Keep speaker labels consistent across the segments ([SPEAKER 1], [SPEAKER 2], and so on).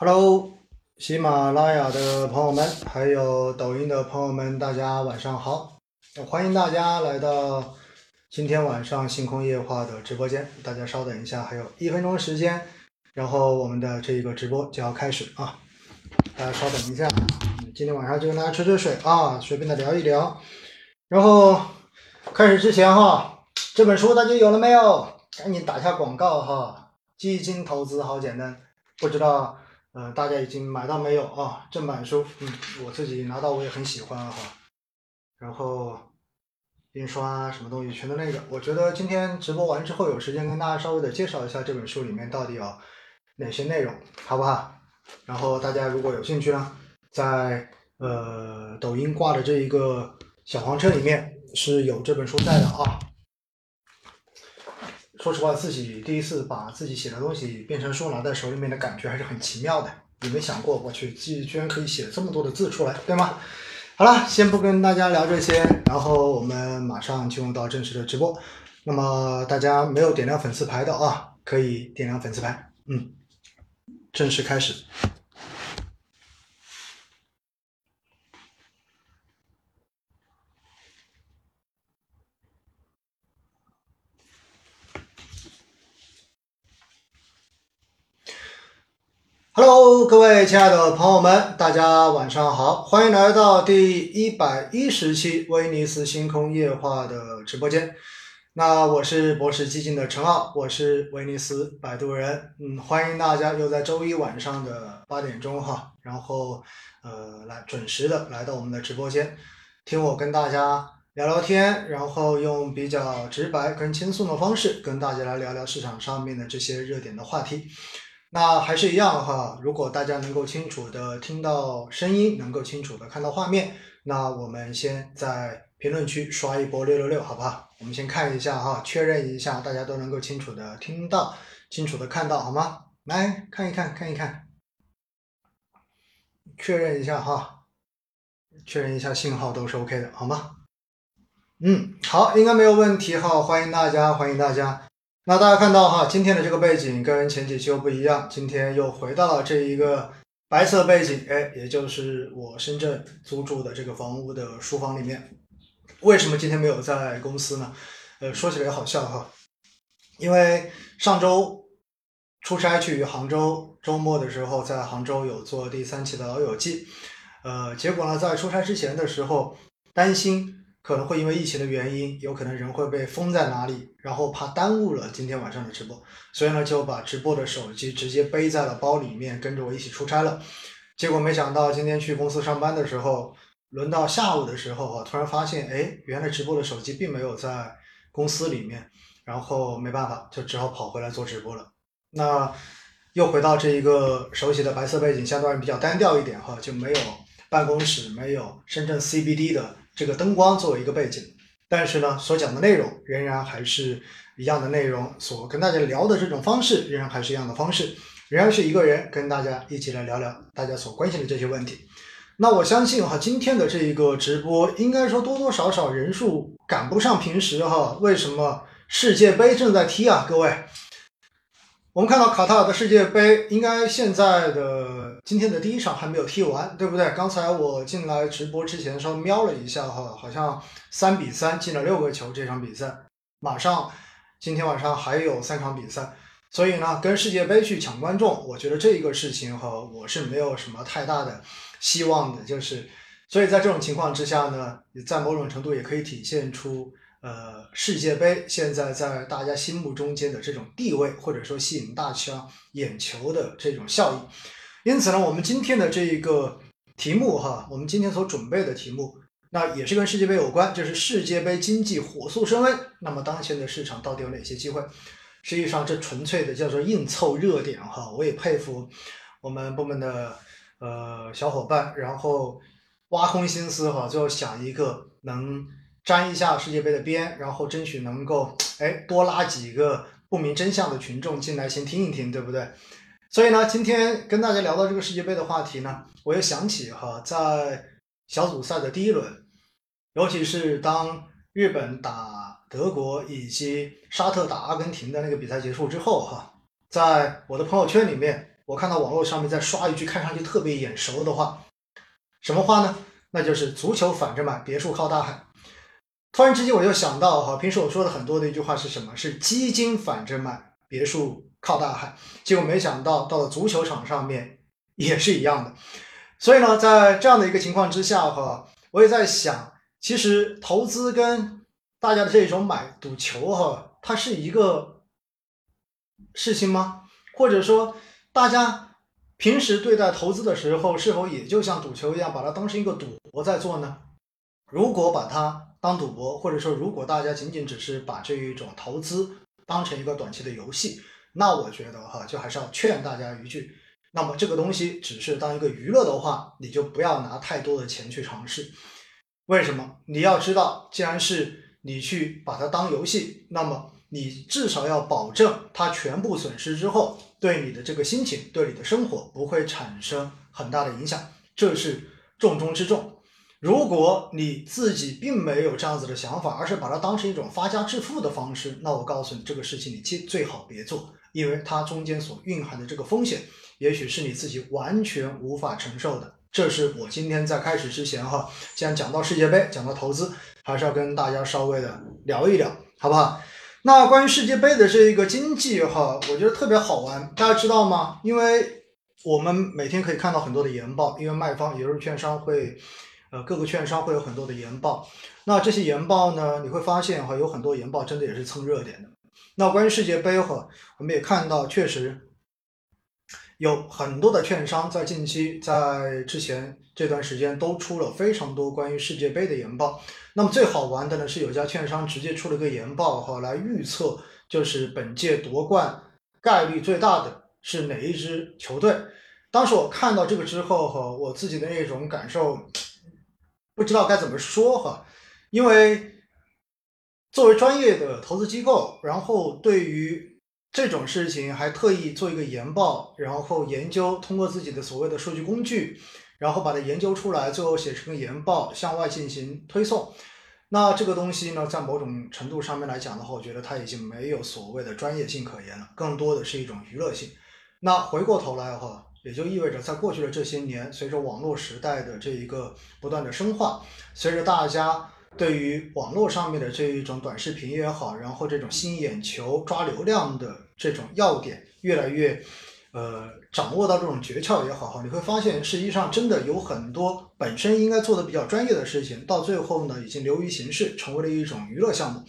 [SPEAKER 1] Hello，喜马拉雅的朋友们，还有抖音的朋友们，大家晚上好！欢迎大家来到今天晚上星空夜话的直播间。大家稍等一下，还有一分钟时间，然后我们的这个直播就要开始啊！大家稍等一下，今天晚上就跟大家吹吹水啊，随便的聊一聊。然后开始之前哈，这本书大家有了没有？赶紧打下广告哈！基金投资好简单，不知道。呃，大家已经买到没有啊？正版书，嗯，我自己拿到我也很喜欢哈。然后印刷什么东西全都那个。我觉得今天直播完之后有时间跟大家稍微的介绍一下这本书里面到底有哪些内容，好不好？然后大家如果有兴趣呢，在呃抖音挂的这一个小黄车里面是有这本书在的啊。说实话，自己第一次把自己写的东西变成书拿在手里面的感觉还是很奇妙的。有没想过，我去，自己居然可以写这么多的字出来，对吗？好了，先不跟大家聊这些，然后我们马上进入到正式的直播。那么大家没有点亮粉丝牌的啊，可以点亮粉丝牌。嗯，正式开始。Hello，各位亲爱的朋友们，大家晚上好，欢迎来到第一百一十期威尼斯星空夜话的直播间。那我是博士基金的陈浩，我是威尼斯摆渡人。嗯，欢迎大家又在周一晚上的八点钟哈，然后呃来准时的来到我们的直播间，听我跟大家聊聊天，然后用比较直白跟轻松的方式跟大家来聊聊市场上面的这些热点的话题。那还是一样哈，如果大家能够清楚的听到声音，能够清楚的看到画面，那我们先在评论区刷一波六六六，好不好？我们先看一下哈，确认一下大家都能够清楚的听到，清楚的看到，好吗？来看一看，看一看，确认一下哈，确认一下信号都是 OK 的，好吗？嗯，好，应该没有问题哈，欢迎大家，欢迎大家。那大家看到哈，今天的这个背景跟前几期又不一样，今天又回到了这一个白色背景，哎，也就是我深圳租住的这个房屋的书房里面。为什么今天没有在公司呢？呃，说起来也好笑哈，因为上周出差去杭州，周末的时候在杭州有做第三期的老友记，呃，结果呢，在出差之前的时候担心。可能会因为疫情的原因，有可能人会被封在哪里，然后怕耽误了今天晚上的直播，所以呢就把直播的手机直接背在了包里面，跟着我一起出差了。结果没想到今天去公司上班的时候，轮到下午的时候啊，突然发现，哎，原来直播的手机并没有在公司里面，然后没办法，就只好跑回来做直播了。那又回到这一个熟悉的白色背景，相对而言比较单调一点哈，就没有办公室，没有深圳 CBD 的。这个灯光作为一个背景，但是呢，所讲的内容仍然还是一样的内容，所跟大家聊的这种方式仍然还是一样的方式，仍然是一个人跟大家一起来聊聊大家所关心的这些问题。那我相信哈，今天的这一个直播应该说多多少少人数赶不上平时哈。为什么世界杯正在踢啊，各位？我们看到卡塔尔的世界杯，应该现在的今天的第一场还没有踢完，对不对？刚才我进来直播之前稍微瞄了一下哈，好像三比三进了六个球这场比赛，马上今天晚上还有三场比赛，所以呢，跟世界杯去抢观众，我觉得这一个事情哈，我是没有什么太大的希望的，就是，所以在这种情况之下呢，在某种程度也可以体现出。呃，世界杯现在在大家心目中间的这种地位，或者说吸引大家眼球的这种效益，因此呢，我们今天的这一个题目哈，我们今天所准备的题目，那也是跟世界杯有关，就是世界杯经济火速升温。那么当前的市场到底有哪些机会？实际上，这纯粹的叫做硬凑热点哈。我也佩服我们部门的呃小伙伴，然后挖空心思哈，最后想一个能。沾一下世界杯的边，然后争取能够哎多拉几个不明真相的群众进来先听一听，对不对？所以呢，今天跟大家聊到这个世界杯的话题呢，我又想起哈，在小组赛的第一轮，尤其是当日本打德国以及沙特打阿根廷的那个比赛结束之后哈，在我的朋友圈里面我看到网络上面在刷一句看上去特别眼熟的话，什么话呢？那就是足球反着买，别墅靠大海。突然之间我就想到哈，平时我说的很多的一句话是什么？是基金反着买，别墅靠大海。结果没想到到了足球场上面也是一样的。所以呢，在这样的一个情况之下哈，我也在想，其实投资跟大家的这种买赌球哈，它是一个事情吗？或者说，大家平时对待投资的时候，是否也就像赌球一样，把它当成一个赌博在做呢？如果把它当赌博，或者说如果大家仅仅只是把这一种投资当成一个短期的游戏，那我觉得哈，就还是要劝大家一句。那么这个东西只是当一个娱乐的话，你就不要拿太多的钱去尝试。为什么？你要知道，既然是你去把它当游戏，那么你至少要保证它全部损失之后，对你的这个心情、对你的生活不会产生很大的影响，这是重中之重。如果你自己并没有这样子的想法，而是把它当成一种发家致富的方式，那我告诉你，这个事情你最最好别做，因为它中间所蕴含的这个风险。也许是你自己完全无法承受的，这是我今天在开始之前哈，既然讲到世界杯，讲到投资，还是要跟大家稍微的聊一聊，好不好？那关于世界杯的这一个经济哈，我觉得特别好玩，大家知道吗？因为我们每天可以看到很多的研报，因为卖方也就是券商会，呃，各个券商会有很多的研报，那这些研报呢，你会发现哈，有很多研报真的也是蹭热点的。那关于世界杯哈，我们也看到确实。有很多的券商在近期，在之前这段时间都出了非常多关于世界杯的研报。那么最好玩的呢，是有家券商直接出了个研报哈，来预测就是本届夺冠概率最大的是哪一支球队。当时我看到这个之后哈，我自己的那种感受不知道该怎么说哈，因为作为专业的投资机构，然后对于。这种事情还特意做一个研报，然后研究通过自己的所谓的数据工具，然后把它研究出来，最后写成研报向外进行推送。那这个东西呢，在某种程度上面来讲的话，我觉得它已经没有所谓的专业性可言了，更多的是一种娱乐性。那回过头来哈，也就意味着在过去的这些年，随着网络时代的这一个不断的深化，随着大家。对于网络上面的这一种短视频也好，然后这种吸引眼球、抓流量的这种要点越来越，呃，掌握到这种诀窍也好哈，你会发现实际上真的有很多本身应该做的比较专业的事情，到最后呢已经流于形式，成为了一种娱乐项目。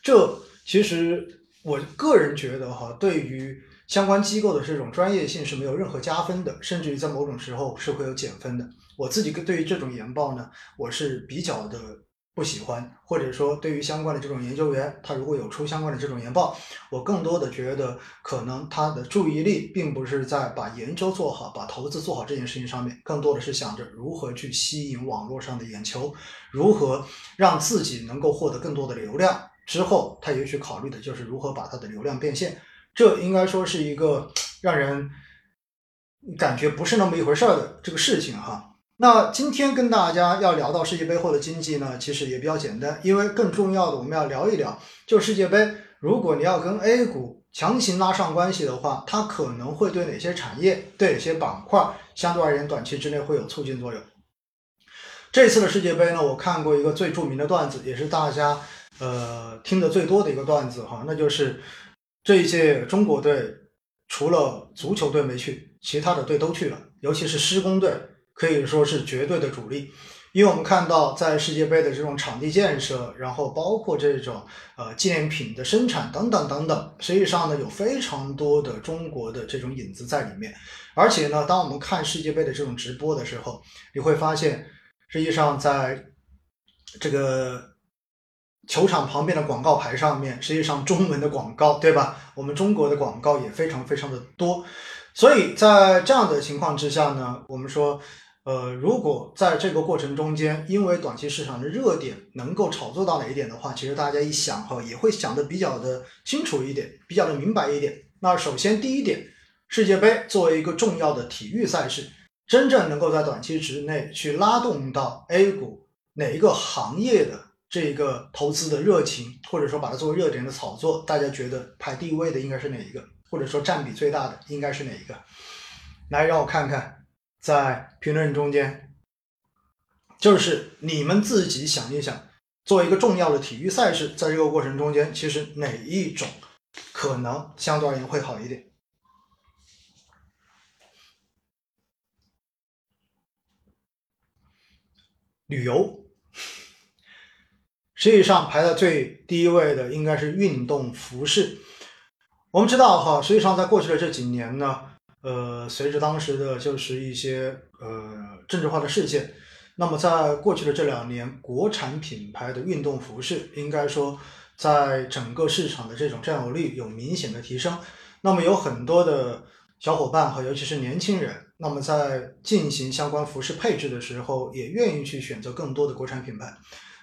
[SPEAKER 1] 这其实我个人觉得哈，对于相关机构的这种专业性是没有任何加分的，甚至于在某种时候是会有减分的。我自己对于这种研报呢，我是比较的。不喜欢，或者说对于相关的这种研究员，他如果有出相关的这种研报，我更多的觉得可能他的注意力并不是在把研究做好、把投资做好这件事情上面，更多的是想着如何去吸引网络上的眼球，如何让自己能够获得更多的流量。之后，他也许考虑的就是如何把他的流量变现。这应该说是一个让人感觉不是那么一回事儿的这个事情哈。那今天跟大家要聊到世界杯后的经济呢，其实也比较简单，因为更重要的我们要聊一聊，就世界杯，如果你要跟 A 股强行拉上关系的话，它可能会对哪些产业、对哪些板块相对而言短期之内会有促进作用。这次的世界杯呢，我看过一个最著名的段子，也是大家呃听的最多的一个段子哈，那就是这一届中国队除了足球队没去，其他的队都去了，尤其是施工队。可以说是绝对的主力，因为我们看到在世界杯的这种场地建设，然后包括这种呃纪念品的生产等等等等，实际上呢有非常多的中国的这种影子在里面。而且呢，当我们看世界杯的这种直播的时候，你会发现，实际上在这个球场旁边的广告牌上面，实际上中文的广告，对吧？我们中国的广告也非常非常的多。所以在这样的情况之下呢，我们说。呃，如果在这个过程中间，因为短期市场的热点能够炒作到哪一点的话，其实大家一想哈，也会想的比较的清楚一点，比较的明白一点。那首先第一点，世界杯作为一个重要的体育赛事，真正能够在短期之内去拉动到 A 股哪一个行业的这个投资的热情，或者说把它作为热点的炒作，大家觉得排第一位的应该是哪一个，或者说占比最大的应该是哪一个？来让我看看，在评论中间，就是你们自己想一想，作为一个重要的体育赛事，在这个过程中间，其实哪一种可能相对而言会好一点？旅游，实际上排在最第一位的应该是运动服饰。我们知道哈，实际上在过去的这几年呢，呃，随着当时的就是一些呃政治化的事件，那么在过去的这两年，国产品牌的运动服饰应该说在整个市场的这种占有率有明显的提升。那么有很多的小伙伴和尤其是年轻人。那么在进行相关服饰配置的时候，也愿意去选择更多的国产品牌。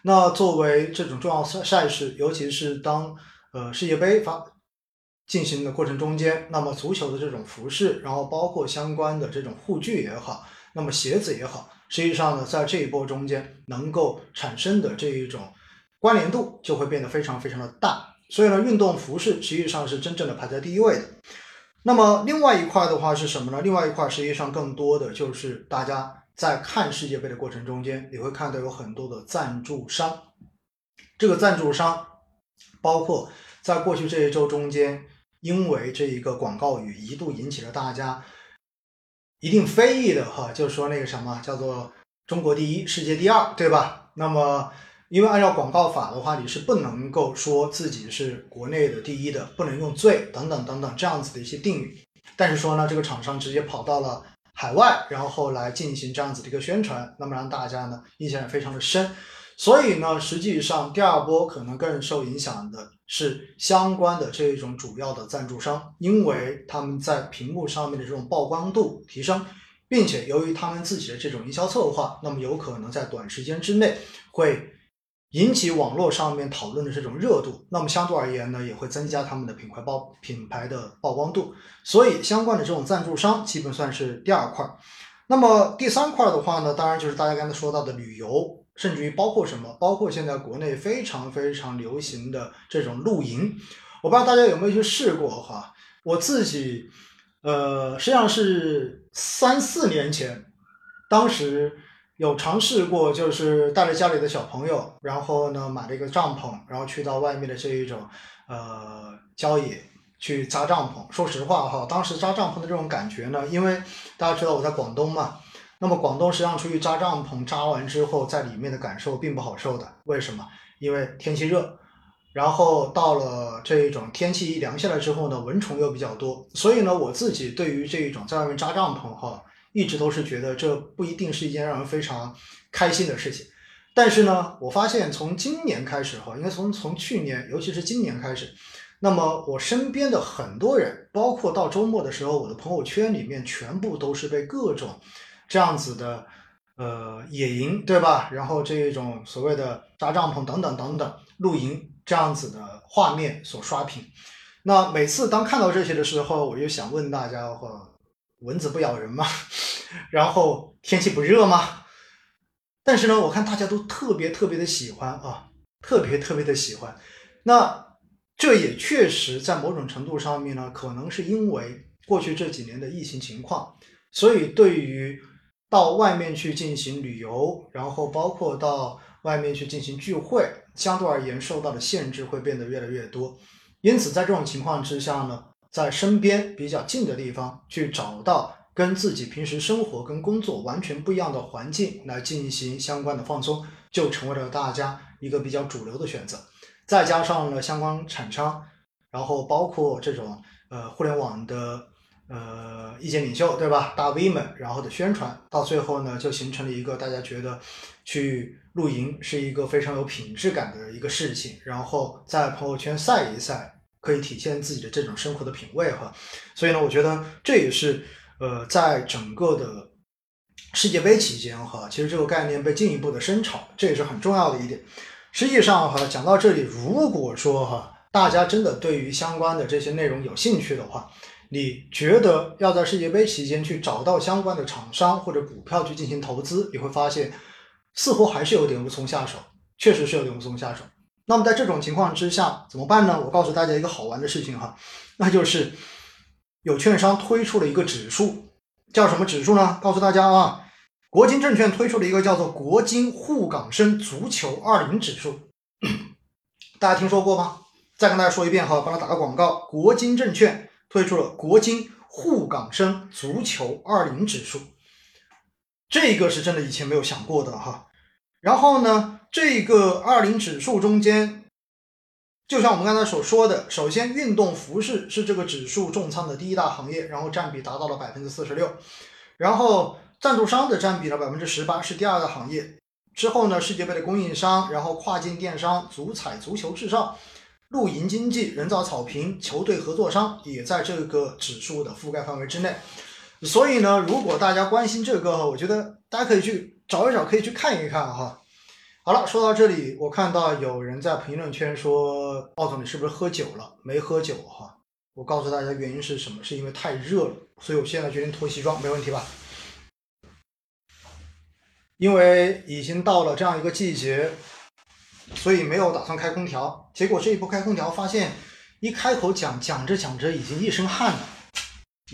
[SPEAKER 1] 那作为这种重要赛赛事，尤其是当呃世界杯发进行的过程中间，那么足球的这种服饰，然后包括相关的这种护具也好，那么鞋子也好，实际上呢，在这一波中间能够产生的这一种关联度就会变得非常非常的大。所以呢，运动服饰实际上是真正的排在第一位的。那么另外一块的话是什么呢？另外一块实际上更多的就是大家在看世界杯的过程中间，你会看到有很多的赞助商。这个赞助商包括在过去这一周中间，因为这一个广告语一度引起了大家一定非议的哈，就是说那个什么叫做“中国第一，世界第二”，对吧？那么。因为按照广告法的话，你是不能够说自己是国内的第一的，不能用最等等等等这样子的一些定语。但是说呢，这个厂商直接跑到了海外，然后来进行这样子的一个宣传，那么让大家呢印象也非常的深。所以呢，实际上第二波可能更受影响的是相关的这种主要的赞助商，因为他们在屏幕上面的这种曝光度提升，并且由于他们自己的这种营销策划，那么有可能在短时间之内会。引起网络上面讨论的这种热度，那么相对而言呢，也会增加他们的品牌曝品牌的曝光度。所以相关的这种赞助商基本算是第二块。那么第三块的话呢，当然就是大家刚才说到的旅游，甚至于包括什么，包括现在国内非常非常流行的这种露营。我不知道大家有没有去试过哈？我自己，呃，实际上是三四年前，当时。有尝试过，就是带着家里的小朋友，然后呢买了一个帐篷，然后去到外面的这一种呃郊野去扎帐篷。说实话哈，当时扎帐篷的这种感觉呢，因为大家知道我在广东嘛，那么广东实际上出去扎帐篷，扎完之后在里面的感受并不好受的。为什么？因为天气热，然后到了这一种天气一凉下来之后呢，蚊虫又比较多，所以呢，我自己对于这一种在外面扎帐篷哈。一直都是觉得这不一定是一件让人非常开心的事情，但是呢，我发现从今年开始哈，应该从从去年，尤其是今年开始，那么我身边的很多人，包括到周末的时候，我的朋友圈里面全部都是被各种这样子的呃野营，对吧？然后这种所谓的扎帐篷等等等等露营这样子的画面所刷屏。那每次当看到这些的时候，我就想问大家话。蚊子不咬人吗？然后天气不热吗？但是呢，我看大家都特别特别的喜欢啊，特别特别的喜欢。那这也确实在某种程度上面呢，可能是因为过去这几年的疫情情况，所以对于到外面去进行旅游，然后包括到外面去进行聚会，相对而言受到的限制会变得越来越多。因此，在这种情况之下呢。在身边比较近的地方去找到跟自己平时生活跟工作完全不一样的环境来进行相关的放松，就成为了大家一个比较主流的选择。再加上呢相关厂商，然后包括这种呃互联网的呃意见领袖对吧，大 V 们，然后的宣传，到最后呢就形成了一个大家觉得去露营是一个非常有品质感的一个事情，然后在朋友圈晒一晒。可以体现自己的这种生活的品味哈，所以呢，我觉得这也是呃，在整个的世界杯期间哈，其实这个概念被进一步的深炒，这也是很重要的一点。实际上哈，讲到这里，如果说哈，大家真的对于相关的这些内容有兴趣的话，你觉得要在世界杯期间去找到相关的厂商或者股票去进行投资，你会发现似乎还是有点无从下手，确实是有点无从下手。那么在这种情况之下怎么办呢？我告诉大家一个好玩的事情哈，那就是有券商推出了一个指数，叫什么指数呢？告诉大家啊，国金证券推出了一个叫做国金沪港深足球二零指数，大家听说过吗？再跟大家说一遍哈，帮他打个广告，国金证券推出了国金沪港深足球二零指数，这个是真的以前没有想过的哈。然后呢，这个二零指数中间，就像我们刚才所说的，首先运动服饰是这个指数重仓的第一大行业，然后占比达到了百分之四十六，然后赞助商的占比呢百分之十八是第二大行业，之后呢世界杯的供应商，然后跨境电商、足彩、足球至上、露营经济、人造草坪、球队合作商也在这个指数的覆盖范围之内。所以呢，如果大家关心这个，我觉得大家可以去。找一找，可以去看一看哈。好了，说到这里，我看到有人在评论圈说：“奥总，你是不是喝酒了？”没喝酒哈。我告诉大家原因是什么？是因为太热了，所以我现在决定脱西装，没问题吧？因为已经到了这样一个季节，所以没有打算开空调。结果这一波开空调，发现一开口讲讲着讲着，已经一身汗了，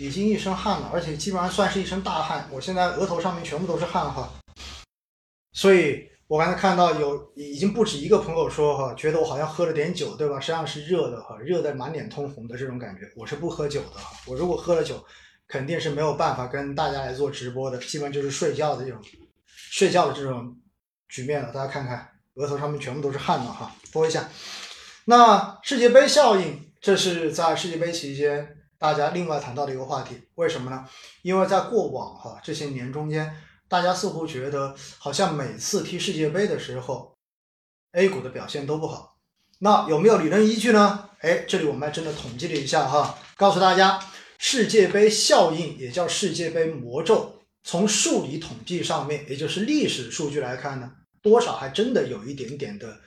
[SPEAKER 1] 已经一身汗了，而且基本上算是一身大汗。我现在额头上面全部都是汗哈。所以我刚才看到有已经不止一个朋友说哈，觉得我好像喝了点酒，对吧？实际上是热的哈，热的满脸通红的这种感觉。我是不喝酒的哈，我如果喝了酒，肯定是没有办法跟大家来做直播的，基本就是睡觉的这种睡觉的这种局面了。大家看看额头上面全部都是汗了哈，播一下。那世界杯效应，这是在世界杯期间大家另外谈到的一个话题。为什么呢？因为在过往哈这些年中间。大家似乎觉得，好像每次踢世界杯的时候，A 股的表现都不好。那有没有理论依据呢？哎，这里我们还真的统计了一下哈，告诉大家，世界杯效应也叫世界杯魔咒，从数理统计上面，也就是历史数据来看呢，多少还真的有一点点的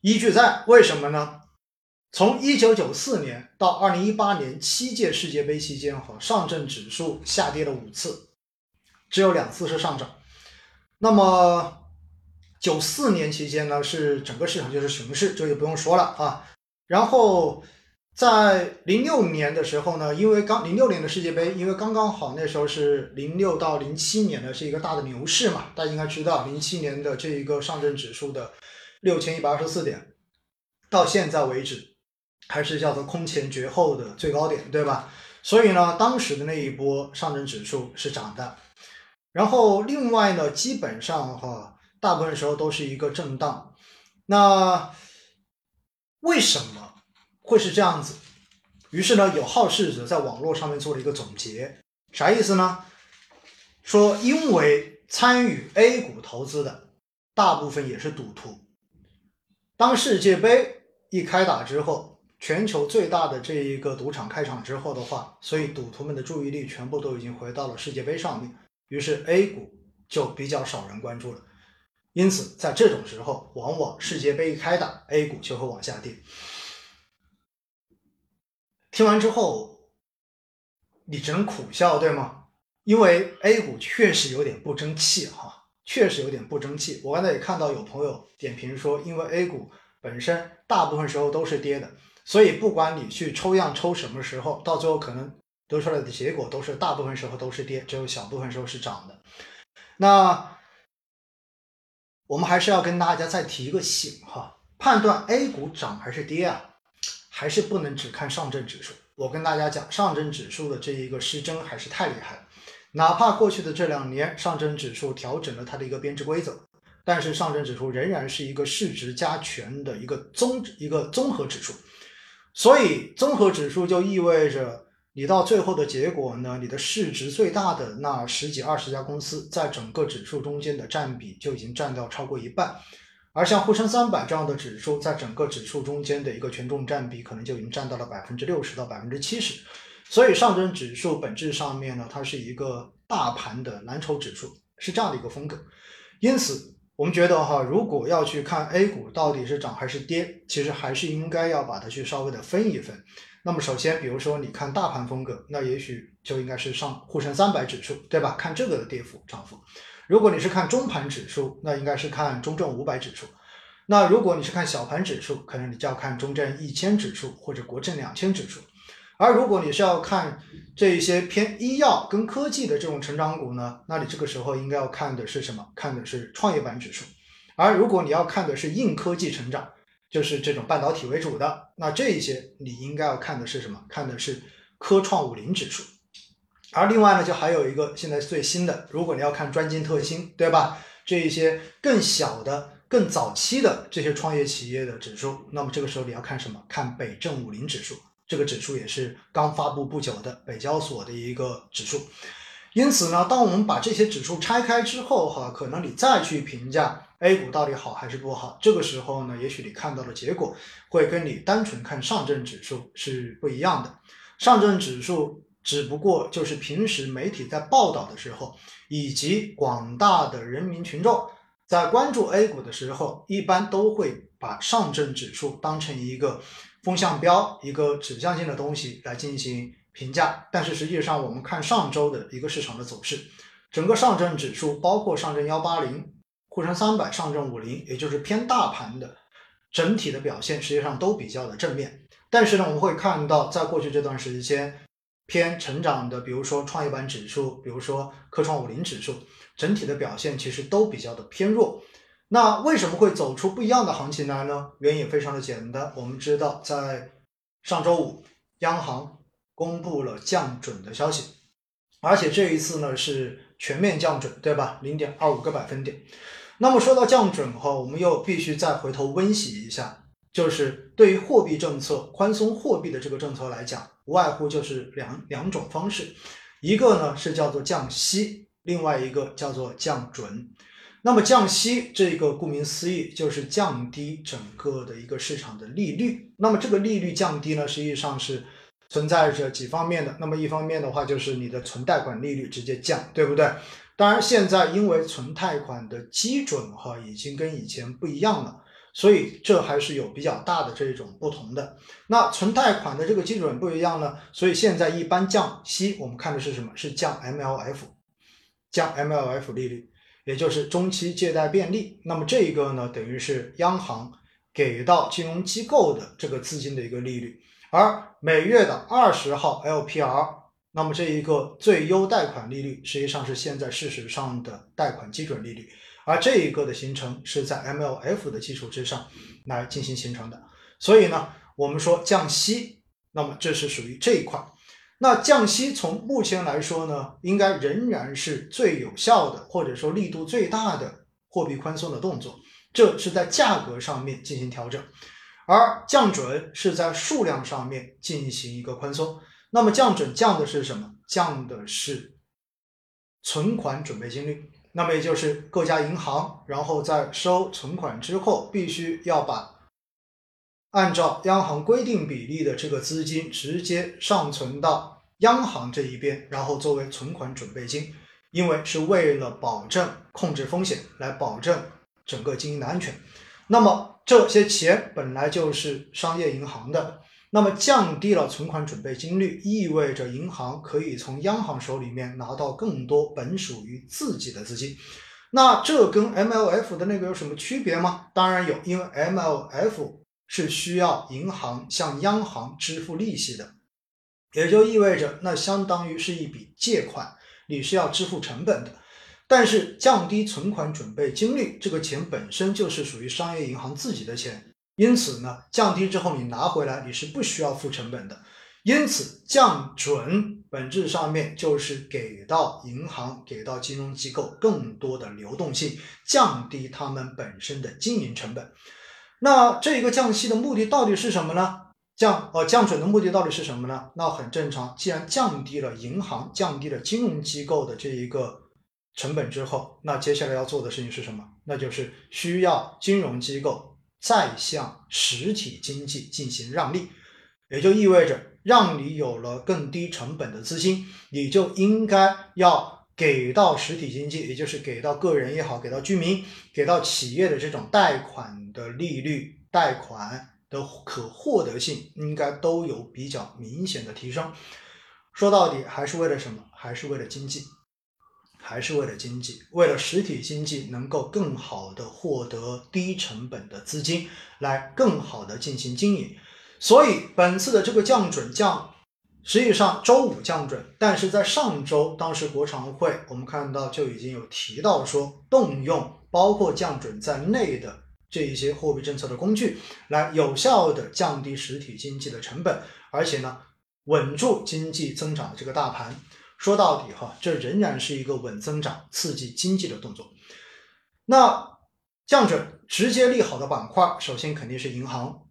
[SPEAKER 1] 依据在。为什么呢？从一九九四年到二零一八年七届世界杯期间，哈，上证指数下跌了五次。只有两次是上涨，那么九四年期间呢，是整个市场就是熊市，这就不用说了啊。然后在零六年的时候呢，因为刚零六年的世界杯，因为刚刚好那时候是零六到零七年呢是一个大的牛市嘛，大家应该知道零七年的这一个上证指数的六千一百二十四点，到现在为止还是叫做空前绝后的最高点，对吧？所以呢，当时的那一波上证指数是涨的。然后另外呢，基本上哈，大部分时候都是一个震荡。那为什么会是这样子？于是呢，有好事者在网络上面做了一个总结，啥意思呢？说因为参与 A 股投资的大部分也是赌徒，当世界杯一开打之后，全球最大的这一个赌场开场之后的话，所以赌徒们的注意力全部都已经回到了世界杯上面。于是 A 股就比较少人关注了，因此在这种时候，往往世界杯一开打，A 股就会往下跌。听完之后，你只能苦笑，对吗？因为 A 股确实有点不争气，哈，确实有点不争气。我刚才也看到有朋友点评说，因为 A 股本身大部分时候都是跌的，所以不管你去抽样抽什么时候，到最后可能。得出来的结果都是大部分时候都是跌，只有小部分时候是涨的。那我们还是要跟大家再提一个醒哈，判断 A 股涨还是跌啊，还是不能只看上证指数。我跟大家讲，上证指数的这一个失真还是太厉害了。哪怕过去的这两年上证指数调整了它的一个编制规则，但是上证指数仍然是一个市值加权的一个综一个综合指数。所以综合指数就意味着。你到最后的结果呢？你的市值最大的那十几二十家公司，在整个指数中间的占比就已经占到超过一半，而像沪深三百这样的指数，在整个指数中间的一个权重占比，可能就已经占到了百分之六十到百分之七十。所以上证指数本质上面呢，它是一个大盘的蓝筹指数，是这样的一个风格。因此，我们觉得哈，如果要去看 A 股到底是涨还是跌，其实还是应该要把它去稍微的分一分。那么首先，比如说你看大盘风格，那也许就应该是上沪深三百指数，对吧？看这个的跌幅涨幅。如果你是看中盘指数，那应该是看中证五百指数。那如果你是看小盘指数，可能你就要看中证一千指数或者国证两千指数。而如果你是要看这一些偏医药跟科技的这种成长股呢，那你这个时候应该要看的是什么？看的是创业板指数。而如果你要看的是硬科技成长，就是这种半导体为主的，那这一些你应该要看的是什么？看的是科创五零指数。而另外呢，就还有一个现在最新的，如果你要看专精特新，对吧？这一些更小的、更早期的这些创业企业的指数，那么这个时候你要看什么？看北证五零指数，这个指数也是刚发布不久的北交所的一个指数。因此呢，当我们把这些指数拆开之后，哈，可能你再去评价 A 股到底好还是不好，这个时候呢，也许你看到的结果会跟你单纯看上证指数是不一样的。上证指数。只不过就是平时媒体在报道的时候，以及广大的人民群众在关注 A 股的时候，一般都会把上证指数当成一个风向标、一个指向性的东西来进行评价。但是实际上，我们看上周的一个市场的走势，整个上证指数，包括上证幺八零、沪深三百、上证五零，也就是偏大盘的整体的表现，实际上都比较的正面。但是呢，我们会看到，在过去这段时间。偏成长的，比如说创业板指数，比如说科创五零指数，整体的表现其实都比较的偏弱。那为什么会走出不一样的行情来呢？原因也非常的简单。我们知道，在上周五，央行公布了降准的消息，而且这一次呢是全面降准，对吧？零点二五个百分点。那么说到降准哈，我们又必须再回头温习一下。就是对于货币政策宽松货币的这个政策来讲，无外乎就是两两种方式，一个呢是叫做降息，另外一个叫做降准。那么降息这个顾名思义就是降低整个的一个市场的利率。那么这个利率降低呢，实际上是存在着几方面的。那么一方面的话就是你的存贷款利率直接降，对不对？当然现在因为存贷款的基准哈已经跟以前不一样了。所以这还是有比较大的这种不同的。那存贷款的这个基准不一样呢，所以现在一般降息，我们看的是什么？是降 MLF，降 MLF 利率，也就是中期借贷便利。那么这一个呢，等于是央行给到金融机构的这个资金的一个利率。而每月的二十号 LPR，那么这一个最优贷款利率，实际上是现在事实上的贷款基准利率。而这一个的形成是在 MLF 的基础之上来进行形成的，所以呢，我们说降息，那么这是属于这一块。那降息从目前来说呢，应该仍然是最有效的，或者说力度最大的货币宽松的动作。这是在价格上面进行调整，而降准是在数量上面进行一个宽松。那么降准降的是什么？降的是存款准备金率。那么也就是各家银行，然后在收存款之后，必须要把按照央行规定比例的这个资金直接上存到央行这一边，然后作为存款准备金，因为是为了保证控制风险，来保证整个经营的安全。那么这些钱本来就是商业银行的。那么降低了存款准备金率，意味着银行可以从央行手里面拿到更多本属于自己的资金。那这跟 MLF 的那个有什么区别吗？当然有，因为 MLF 是需要银行向央行支付利息的，也就意味着那相当于是一笔借款，你是要支付成本的。但是降低存款准备金率，这个钱本身就是属于商业银行自己的钱。因此呢，降低之后你拿回来你是不需要付成本的。因此，降准本质上面就是给到银行、给到金融机构更多的流动性，降低他们本身的经营成本。那这一个降息的目的到底是什么呢？降呃降准的目的到底是什么呢？那很正常，既然降低了银行、降低了金融机构的这一个成本之后，那接下来要做的事情是什么？那就是需要金融机构。再向实体经济进行让利，也就意味着让你有了更低成本的资金，你就应该要给到实体经济，也就是给到个人也好，给到居民、给到企业的这种贷款的利率、贷款的可获得性，应该都有比较明显的提升。说到底，还是为了什么？还是为了经济。还是为了经济，为了实体经济能够更好的获得低成本的资金，来更好的进行经营。所以本次的这个降准降实际上周五降准，但是在上周，当时国常会我们看到就已经有提到说，动用包括降准在内的这一些货币政策的工具，来有效的降低实体经济的成本，而且呢，稳住经济增长的这个大盘。说到底哈，这仍然是一个稳增长、刺激经济的动作。那降准直接利好的板块，首先肯定是银行。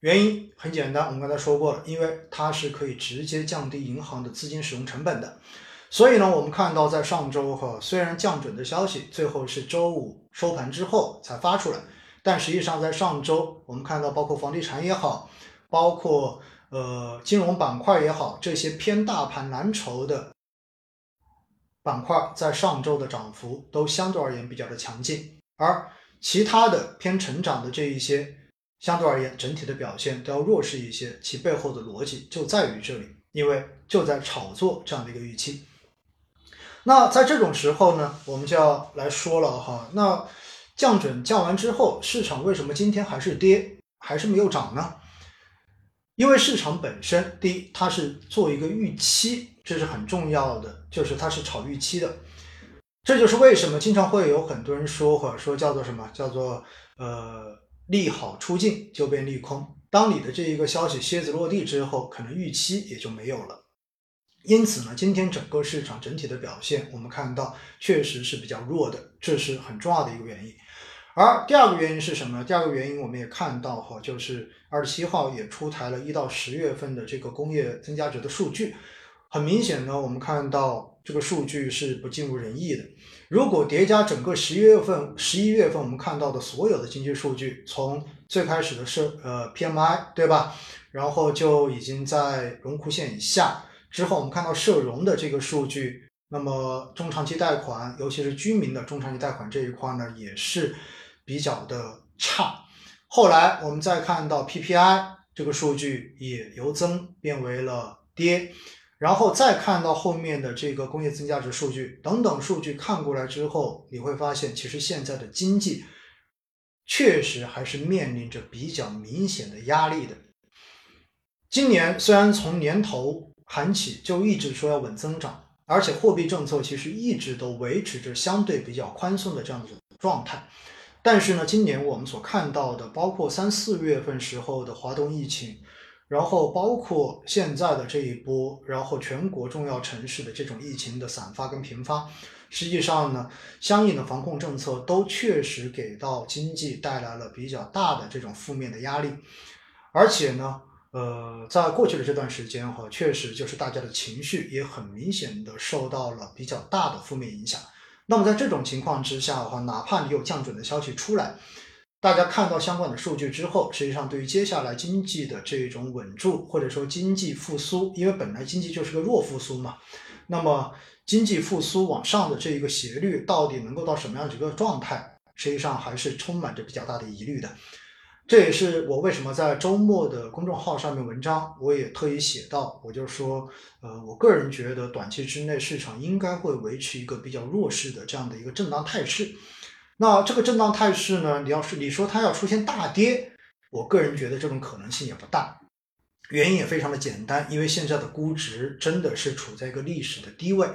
[SPEAKER 1] 原因很简单，我们刚才说过了，因为它是可以直接降低银行的资金使用成本的。所以呢，我们看到在上周哈，虽然降准的消息最后是周五收盘之后才发出来，但实际上在上周，我们看到包括房地产也好，包括呃金融板块也好，这些偏大盘蓝筹的板块，在上周的涨幅都相对而言比较的强劲，而其他的偏成长的这一些。相对而言，整体的表现都要弱势一些，其背后的逻辑就在于这里，因为就在炒作这样的一个预期。那在这种时候呢，我们就要来说了哈，那降准降完之后，市场为什么今天还是跌，还是没有涨呢？因为市场本身，第一，它是做一个预期，这是很重要的，就是它是炒预期的。这就是为什么经常会有很多人说，或者说叫做什么，叫做呃。利好出尽就变利空，当你的这一个消息蝎子落地之后，可能预期也就没有了。因此呢，今天整个市场整体的表现，我们看到确实是比较弱的，这是很重要的一个原因。而第二个原因是什么呢？第二个原因我们也看到哈，就是二十七号也出台了一到十月份的这个工业增加值的数据，很明显呢，我们看到这个数据是不尽如人意的。如果叠加整个十一月份、十一月份我们看到的所有的经济数据，从最开始的是呃 PMI 对吧，然后就已经在荣枯线以下，之后我们看到社融的这个数据，那么中长期贷款，尤其是居民的中长期贷款这一块呢，也是比较的差。后来我们再看到 PPI 这个数据也由增变为了跌。然后再看到后面的这个工业增加值数据等等数据看过来之后，你会发现，其实现在的经济确实还是面临着比较明显的压力的。今年虽然从年头喊起就一直说要稳增长，而且货币政策其实一直都维持着相对比较宽松的这样子状态，但是呢，今年我们所看到的，包括三四月份时候的华东疫情。然后包括现在的这一波，然后全国重要城市的这种疫情的散发跟频发，实际上呢，相应的防控政策都确实给到经济带来了比较大的这种负面的压力，而且呢，呃，在过去的这段时间哈，确实就是大家的情绪也很明显的受到了比较大的负面影响。那么在这种情况之下的话，哪怕你有降准的消息出来。大家看到相关的数据之后，实际上对于接下来经济的这种稳住或者说经济复苏，因为本来经济就是个弱复苏嘛，那么经济复苏往上的这一个斜率到底能够到什么样的一个状态，实际上还是充满着比较大的疑虑的。这也是我为什么在周末的公众号上面文章，我也特意写到，我就说，呃，我个人觉得短期之内市场应该会维持一个比较弱势的这样的一个震荡态势。那这个震荡态势呢？你要是你说它要出现大跌，我个人觉得这种可能性也不大。原因也非常的简单，因为现在的估值真的是处在一个历史的低位。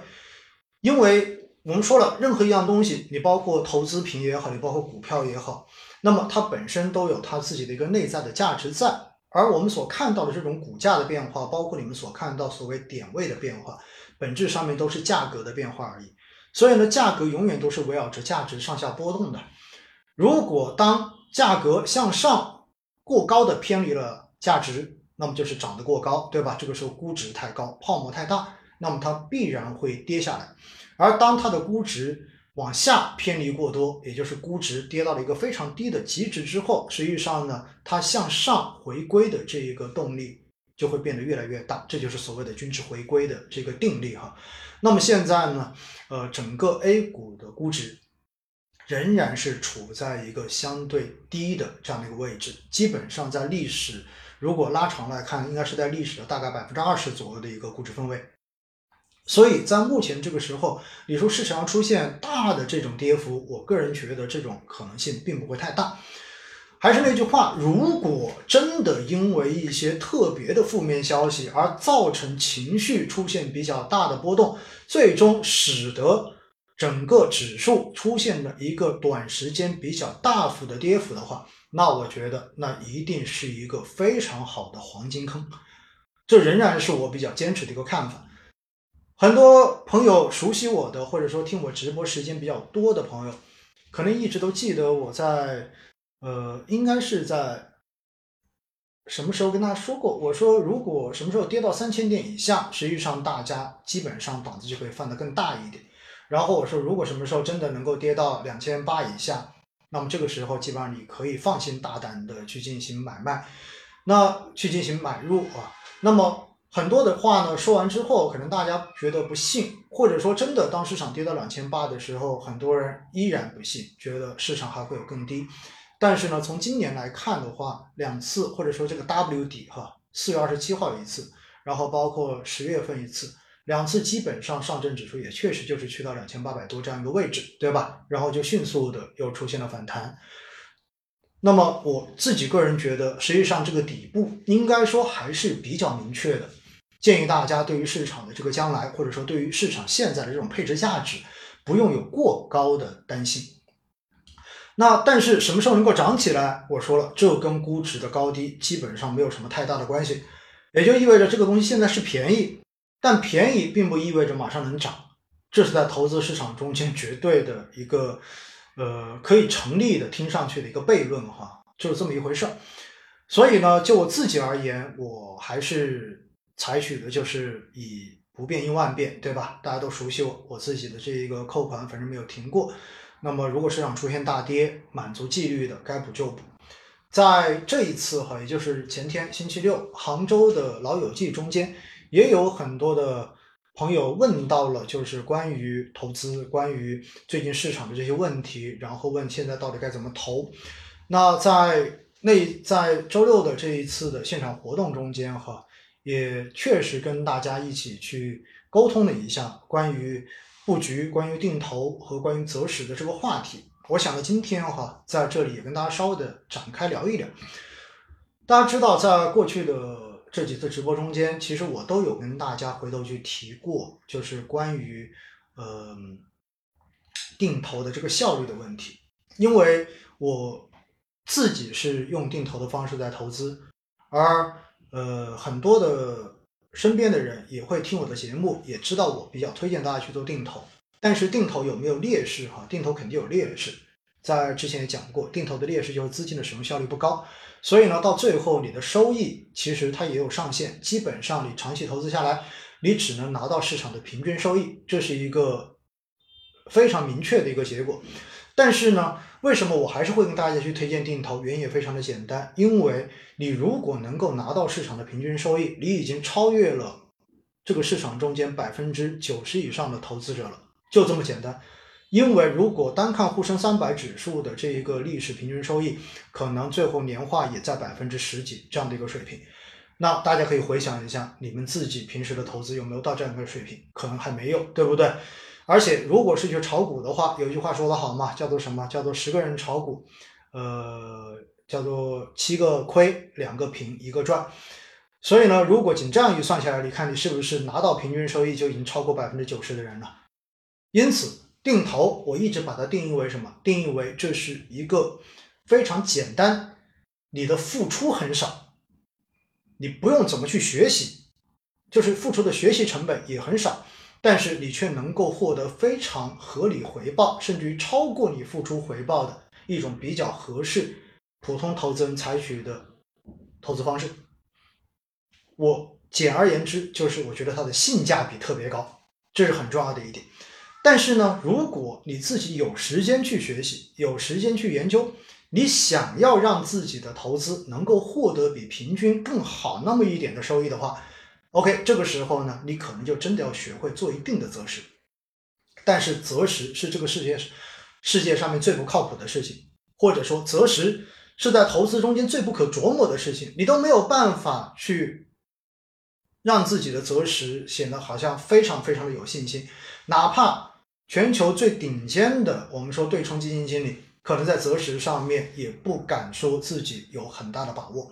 [SPEAKER 1] 因为我们说了，任何一样东西，你包括投资品也好，你包括股票也好，那么它本身都有它自己的一个内在的价值在。而我们所看到的这种股价的变化，包括你们所看到所谓点位的变化，本质上面都是价格的变化而已。所以呢，价格永远都是围绕着价值上下波动的。如果当价格向上过高的偏离了价值，那么就是涨得过高，对吧？这个时候估值太高，泡沫太大，那么它必然会跌下来。而当它的估值往下偏离过多，也就是估值跌到了一个非常低的极值之后，实际上呢，它向上回归的这一个动力就会变得越来越大，这就是所谓的均值回归的这个定力哈。那么现在呢，呃，整个 A 股的估值仍然是处在一个相对低的这样的一个位置，基本上在历史如果拉长来看，应该是在历史的大概百分之二十左右的一个估值分位。所以在目前这个时候，你说市场上出现大的这种跌幅，我个人觉得这种可能性并不会太大。还是那句话，如果真的因为一些特别的负面消息而造成情绪出现比较大的波动，最终使得整个指数出现了一个短时间比较大幅的跌幅的话，那我觉得那一定是一个非常好的黄金坑。这仍然是我比较坚持的一个看法。很多朋友熟悉我的，或者说听我直播时间比较多的朋友，可能一直都记得我在。呃，应该是在什么时候跟大家说过？我说，如果什么时候跌到三千点以下，实际上大家基本上胆子就可以放得更大一点。然后我说，如果什么时候真的能够跌到两千八以下，那么这个时候基本上你可以放心大胆的去进行买卖，那去进行买入啊。那么很多的话呢，说完之后，可能大家觉得不信，或者说真的当市场跌到两千八的时候，很多人依然不信，觉得市场还会有更低。但是呢，从今年来看的话，两次或者说这个 W 底哈，四月二十七号一次，然后包括十月份一次，两次基本上上证指数也确实就是去到两千八百多这样一个位置，对吧？然后就迅速的又出现了反弹。那么我自己个人觉得，实际上这个底部应该说还是比较明确的，建议大家对于市场的这个将来，或者说对于市场现在的这种配置价值，不用有过高的担心。那但是什么时候能够涨起来？我说了，这跟估值的高低基本上没有什么太大的关系，也就意味着这个东西现在是便宜，但便宜并不意味着马上能涨，这是在投资市场中间绝对的一个呃可以成立的听上去的一个悖论哈，就是这么一回事儿。所以呢，就我自己而言，我还是采取的就是以不变应万变，对吧？大家都熟悉我，我自己的这一个扣款反正没有停过。那么，如果市场出现大跌，满足纪律的该补就补。在这一次哈，也就是前天星期六，杭州的老友记中间，也有很多的朋友问到了，就是关于投资、关于最近市场的这些问题，然后问现在到底该怎么投。那在那在周六的这一次的现场活动中间哈，也确实跟大家一起去沟通了一下关于。布局关于定投和关于择时的这个话题，我想呢，今天哈在这里也跟大家稍微的展开聊一聊。大家知道，在过去的这几次直播中间，其实我都有跟大家回头去提过，就是关于呃定投的这个效率的问题。因为我自己是用定投的方式在投资，而呃很多的。身边的人也会听我的节目，也知道我比较推荐大家去做定投。但是定投有没有劣势？哈，定投肯定有劣势。在之前也讲过，定投的劣势就是资金的使用效率不高。所以呢，到最后你的收益其实它也有上限。基本上你长期投资下来，你只能拿到市场的平均收益，这是一个非常明确的一个结果。但是呢，为什么我还是会跟大家去推荐定投？原因也非常的简单，因为你如果能够拿到市场的平均收益，你已经超越了这个市场中间百分之九十以上的投资者了，就这么简单。因为如果单看沪深三百指数的这一个历史平均收益，可能最后年化也在百分之十几这样的一个水平。那大家可以回想一下，你们自己平时的投资有没有到这样一个水平？可能还没有，对不对？而且，如果是去炒股的话，有一句话说得好嘛，叫做什么？叫做十个人炒股，呃，叫做七个亏，两个平，一个赚。所以呢，如果仅这样一算下来，你看你是不是拿到平均收益就已经超过百分之九十的人了？因此，定投我一直把它定义为什么？定义为这是一个非常简单，你的付出很少，你不用怎么去学习，就是付出的学习成本也很少。但是你却能够获得非常合理回报，甚至于超过你付出回报的一种比较合适普通投资人采取的投资方式。我简而言之就是，我觉得它的性价比特别高，这是很重要的一点。但是呢，如果你自己有时间去学习，有时间去研究，你想要让自己的投资能够获得比平均更好那么一点的收益的话，OK，这个时候呢，你可能就真的要学会做一定的择时，但是择时是这个世界世界上面最不靠谱的事情，或者说择时是在投资中间最不可琢磨的事情，你都没有办法去让自己的择时显得好像非常非常的有信心，哪怕全球最顶尖的我们说对冲基金经理，可能在择时上面也不敢说自己有很大的把握。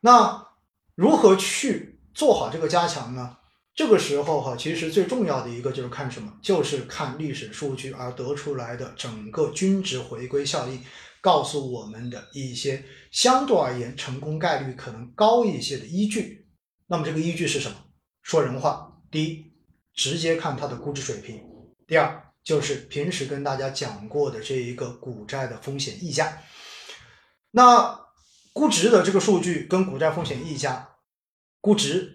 [SPEAKER 1] 那如何去做好这个加强呢？这个时候哈，其实最重要的一个就是看什么，就是看历史数据而得出来的整个均值回归效应，告诉我们的一些相对而言成功概率可能高一些的依据。那么这个依据是什么？说人话，第一，直接看它的估值水平；第二，就是平时跟大家讲过的这一个股债的风险溢价。那估值的这个数据跟股债风险溢价，估值。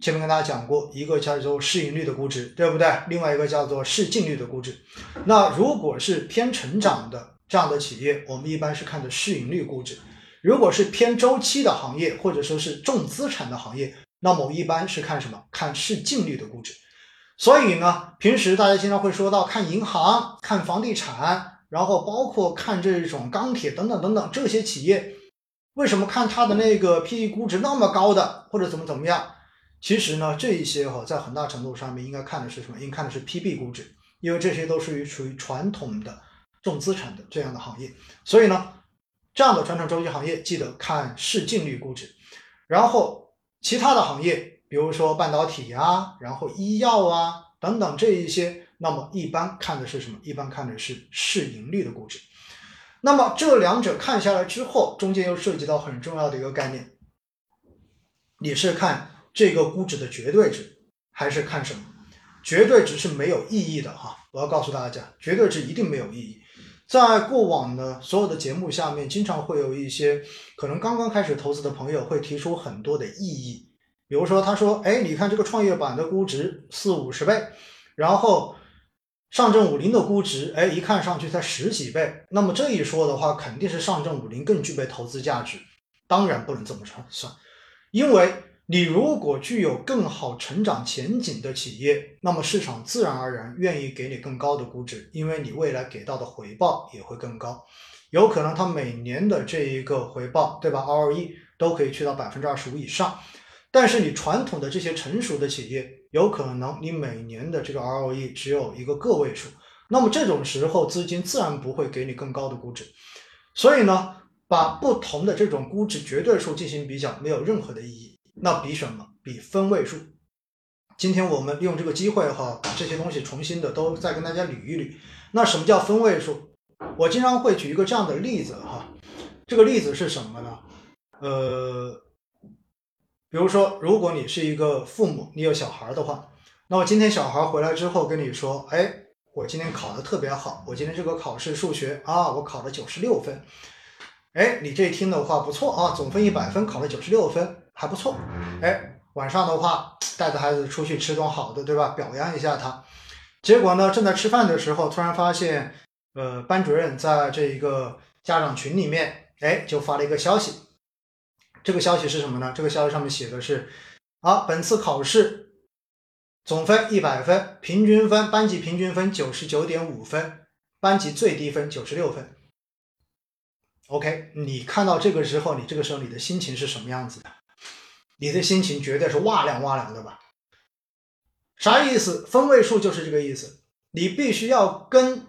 [SPEAKER 1] 前面跟大家讲过，一个叫做市盈率的估值，对不对？另外一个叫做市净率的估值。那如果是偏成长的这样的企业，我们一般是看的市盈率估值；如果是偏周期的行业，或者说是重资产的行业，那么我一般是看什么？看市净率的估值。所以呢，平时大家经常会说到看银行、看房地产，然后包括看这种钢铁等等等等这些企业，为什么看它的那个 P/E 估值那么高的，或者怎么怎么样？其实呢，这一些哈，在很大程度上面应该看的是什么？应该看的是 PB 估值，因为这些都属于属于传统的重资产的这样的行业。所以呢，这样的传统周期行业，记得看市净率估值。然后其他的行业，比如说半导体啊，然后医药啊等等这一些，那么一般看的是什么？一般看的是市盈率的估值。那么这两者看下来之后，中间又涉及到很重要的一个概念，你是看。这个估值的绝对值还是看什么？绝对值是没有意义的哈！我要告诉大家，绝对值一定没有意义。在过往的所有的节目下面，经常会有一些可能刚刚开始投资的朋友会提出很多的异议，比如说他说：“哎，你看这个创业板的估值四五十倍，然后上证五零的估值，哎，一看上去才十几倍。那么这一说的话，肯定是上证五零更具备投资价值。当然不能这么算，因为。”你如果具有更好成长前景的企业，那么市场自然而然愿意给你更高的估值，因为你未来给到的回报也会更高。有可能它每年的这一个回报，对吧？ROE 都可以去到百分之二十五以上。但是你传统的这些成熟的企业，有可能你每年的这个 ROE 只有一个个位数。那么这种时候，资金自然不会给你更高的估值。所以呢，把不同的这种估值绝对数进行比较，没有任何的意义。那比什么？比分位数。今天我们利用这个机会哈，把这些东西重新的都再跟大家捋一捋。那什么叫分位数？我经常会举一个这样的例子哈。这个例子是什么呢？呃，比如说，如果你是一个父母，你有小孩的话，那么今天小孩回来之后跟你说：“哎，我今天考的特别好，我今天这个考试数学啊，我考了九十六分。”哎，你这一听的话不错啊，总分一百分，考了九十六分。还不错，哎，晚上的话带着孩子出去吃顿好的，对吧？表扬一下他。结果呢，正在吃饭的时候，突然发现，呃，班主任在这一个家长群里面，哎，就发了一个消息。这个消息是什么呢？这个消息上面写的是，啊，本次考试总分一百分，平均分班级平均分九十九点五分，班级最低分九十六分。OK，你看到这个之后，你这个时候你的心情是什么样子的？你的心情绝对是哇凉哇凉的吧？啥意思？分位数就是这个意思。你必须要跟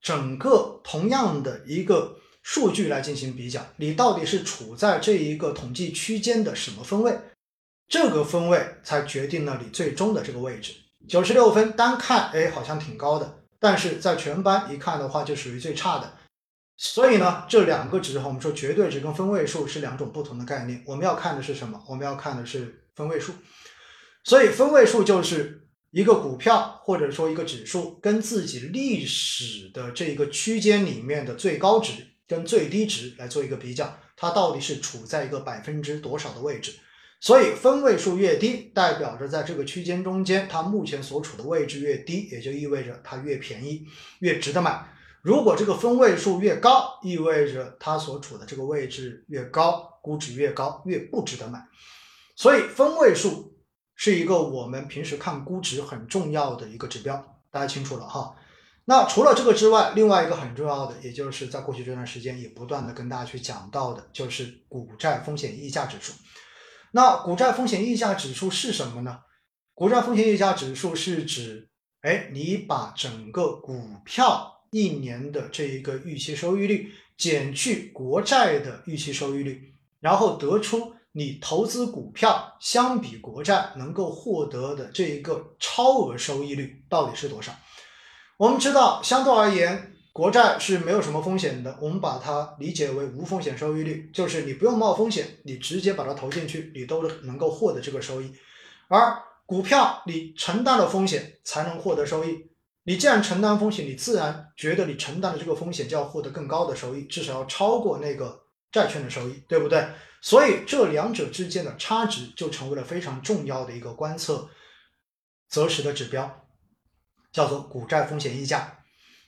[SPEAKER 1] 整个同样的一个数据来进行比较，你到底是处在这一个统计区间的什么分位？这个分位才决定了你最终的这个位置。九十六分单看，哎，好像挺高的，但是在全班一看的话，就属于最差的。所以呢，这两个值哈，我们说绝对值跟分位数是两种不同的概念。我们要看的是什么？我们要看的是分位数。所以分位数就是一个股票或者说一个指数跟自己历史的这一个区间里面的最高值跟最低值来做一个比较，它到底是处在一个百分之多少的位置。所以分位数越低，代表着在这个区间中间，它目前所处的位置越低，也就意味着它越便宜，越值得买。如果这个分位数越高，意味着它所处的这个位置越高，估值越高，越不值得买。所以分位数是一个我们平时看估值很重要的一个指标，大家清楚了哈。那除了这个之外，另外一个很重要的，也就是在过去这段时间也不断的跟大家去讲到的，就是股债风险溢价指数。那股债风险溢价指数是什么呢？股债风险溢价指数是指，哎，你把整个股票一年的这一个预期收益率，减去国债的预期收益率，然后得出你投资股票相比国债能够获得的这一个超额收益率到底是多少？我们知道，相对而言。国债是没有什么风险的，我们把它理解为无风险收益率，就是你不用冒风险，你直接把它投进去，你都能够获得这个收益。而股票你承担了风险才能获得收益，你既然承担风险，你自然觉得你承担的这个风险就要获得更高的收益，至少要超过那个债券的收益，对不对？所以这两者之间的差值就成为了非常重要的一个观测择时的指标，叫做股债风险溢价。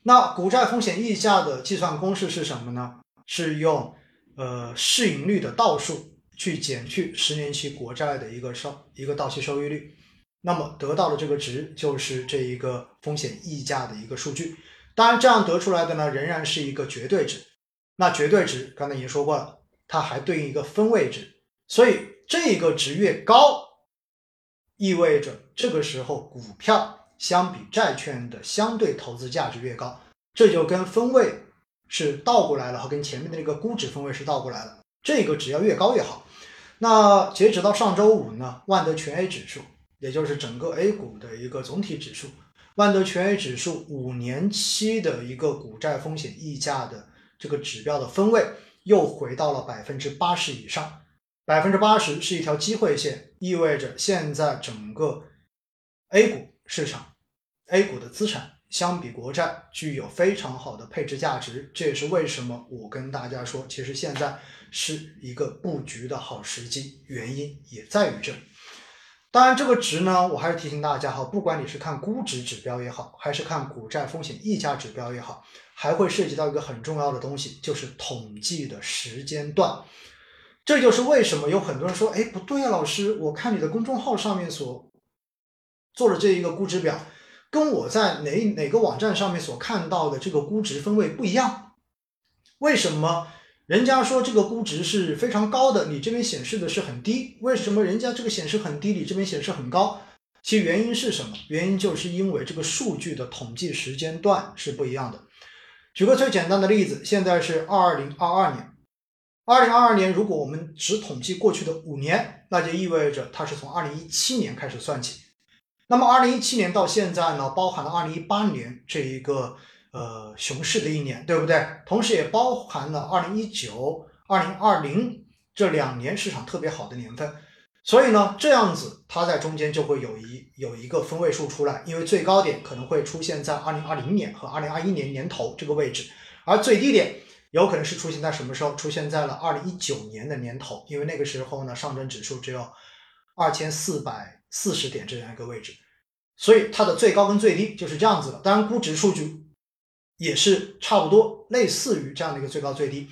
[SPEAKER 1] 那股债风险溢价的计算公式是什么呢？是用呃市盈率的倒数去减去十年期国债的一个收一个到期收益率，那么得到的这个值就是这一个风险溢价的一个数据。当然，这样得出来的呢仍然是一个绝对值。那绝对值刚才已经说过了，它还对应一个分位值，所以这个值越高，意味着这个时候股票。相比债券的相对投资价值越高，这就跟分位是倒过来了，和跟前面的那个估值分位是倒过来了。这个只要越高越好。那截止到上周五呢，万德全 A 指数，也就是整个 A 股的一个总体指数，万德全 A 指数五年期的一个股债风险溢价的这个指标的分位又回到了百分之八十以上。百分之八十是一条机会线，意味着现在整个 A 股。市场 A 股的资产相比国债具有非常好的配置价值，这也是为什么我跟大家说，其实现在是一个布局的好时机，原因也在于这。当然，这个值呢，我还是提醒大家哈，不管你是看估值指标也好，还是看股债风险溢价指标也好，还会涉及到一个很重要的东西，就是统计的时间段。这就是为什么有很多人说，哎，不对啊，老师，我看你的公众号上面所。做了这一个估值表，跟我在哪哪个网站上面所看到的这个估值分位不一样。为什么人家说这个估值是非常高的，你这边显示的是很低？为什么人家这个显示很低，你这边显示很高？其原因是什么？原因就是因为这个数据的统计时间段是不一样的。举个最简单的例子，现在是二零二二年，二零二二年如果我们只统计过去的五年，那就意味着它是从二零一七年开始算起。那么，二零一七年到现在呢，包含了二零一八年这一个呃熊市的一年，对不对？同时也包含了二零一九、二零二零这两年市场特别好的年份。所以呢，这样子它在中间就会有一有一个分位数出来，因为最高点可能会出现在二零二零年和二零二一年年头这个位置，而最低点有可能是出现在什么时候？出现在了二零一九年的年头，因为那个时候呢，上证指数只有二千四百。四十点这样一个位置，所以它的最高跟最低就是这样子的。当然，估值数据也是差不多，类似于这样的一个最高最低。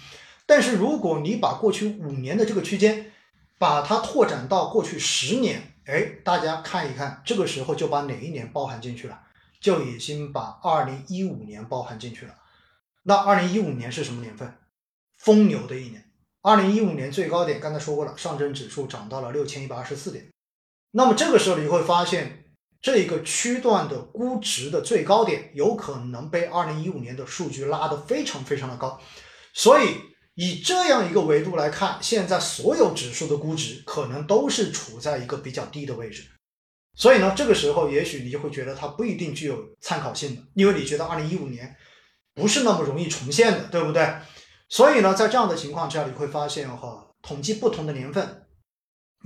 [SPEAKER 1] 但是，如果你把过去五年的这个区间，把它拓展到过去十年，哎，大家看一看，这个时候就把哪一年包含进去了？就已经把二零一五年包含进去了。那二零一五年是什么年份？疯牛的一年。二零一五年最高点，刚才说过了，上证指数涨到了六千一百二十四点。那么这个时候你会发现，这一个区段的估值的最高点有可能被二零一五年的数据拉得非常非常的高，所以以这样一个维度来看，现在所有指数的估值可能都是处在一个比较低的位置，所以呢，这个时候也许你就会觉得它不一定具有参考性的，因为你觉得二零一五年不是那么容易重现的，对不对？所以呢，在这样的情况之下，你会发现哈，统计不同的年份。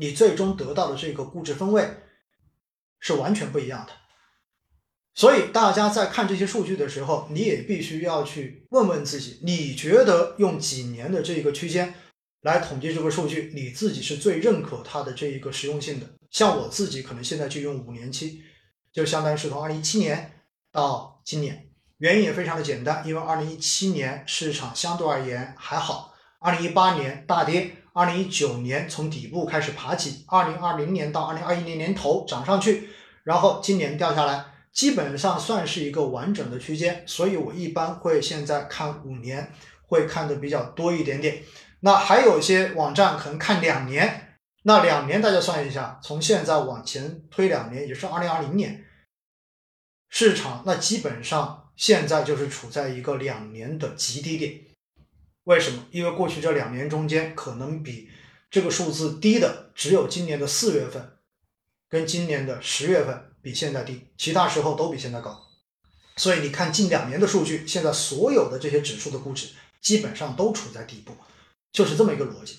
[SPEAKER 1] 你最终得到的这个估值分位是完全不一样的，所以大家在看这些数据的时候，你也必须要去问问自己，你觉得用几年的这个区间来统计这个数据，你自己是最认可它的这一个实用性的？像我自己可能现在就用五年期，就相当于是从二零一七年到今年，原因也非常的简单，因为二零一七年市场相对而言还好，二零一八年大跌。二零一九年从底部开始爬起，二零二零年到二零二一年年头涨上去，然后今年掉下来，基本上算是一个完整的区间。所以我一般会现在看五年，会看的比较多一点点。那还有一些网站可能看两年，那两年大家算一下，从现在往前推两年，也是二零二零年，市场那基本上现在就是处在一个两年的极低点。为什么？因为过去这两年中间，可能比这个数字低的只有今年的四月份，跟今年的十月份比现在低，其他时候都比现在高。所以你看近两年的数据，现在所有的这些指数的估值基本上都处在底部，就是这么一个逻辑。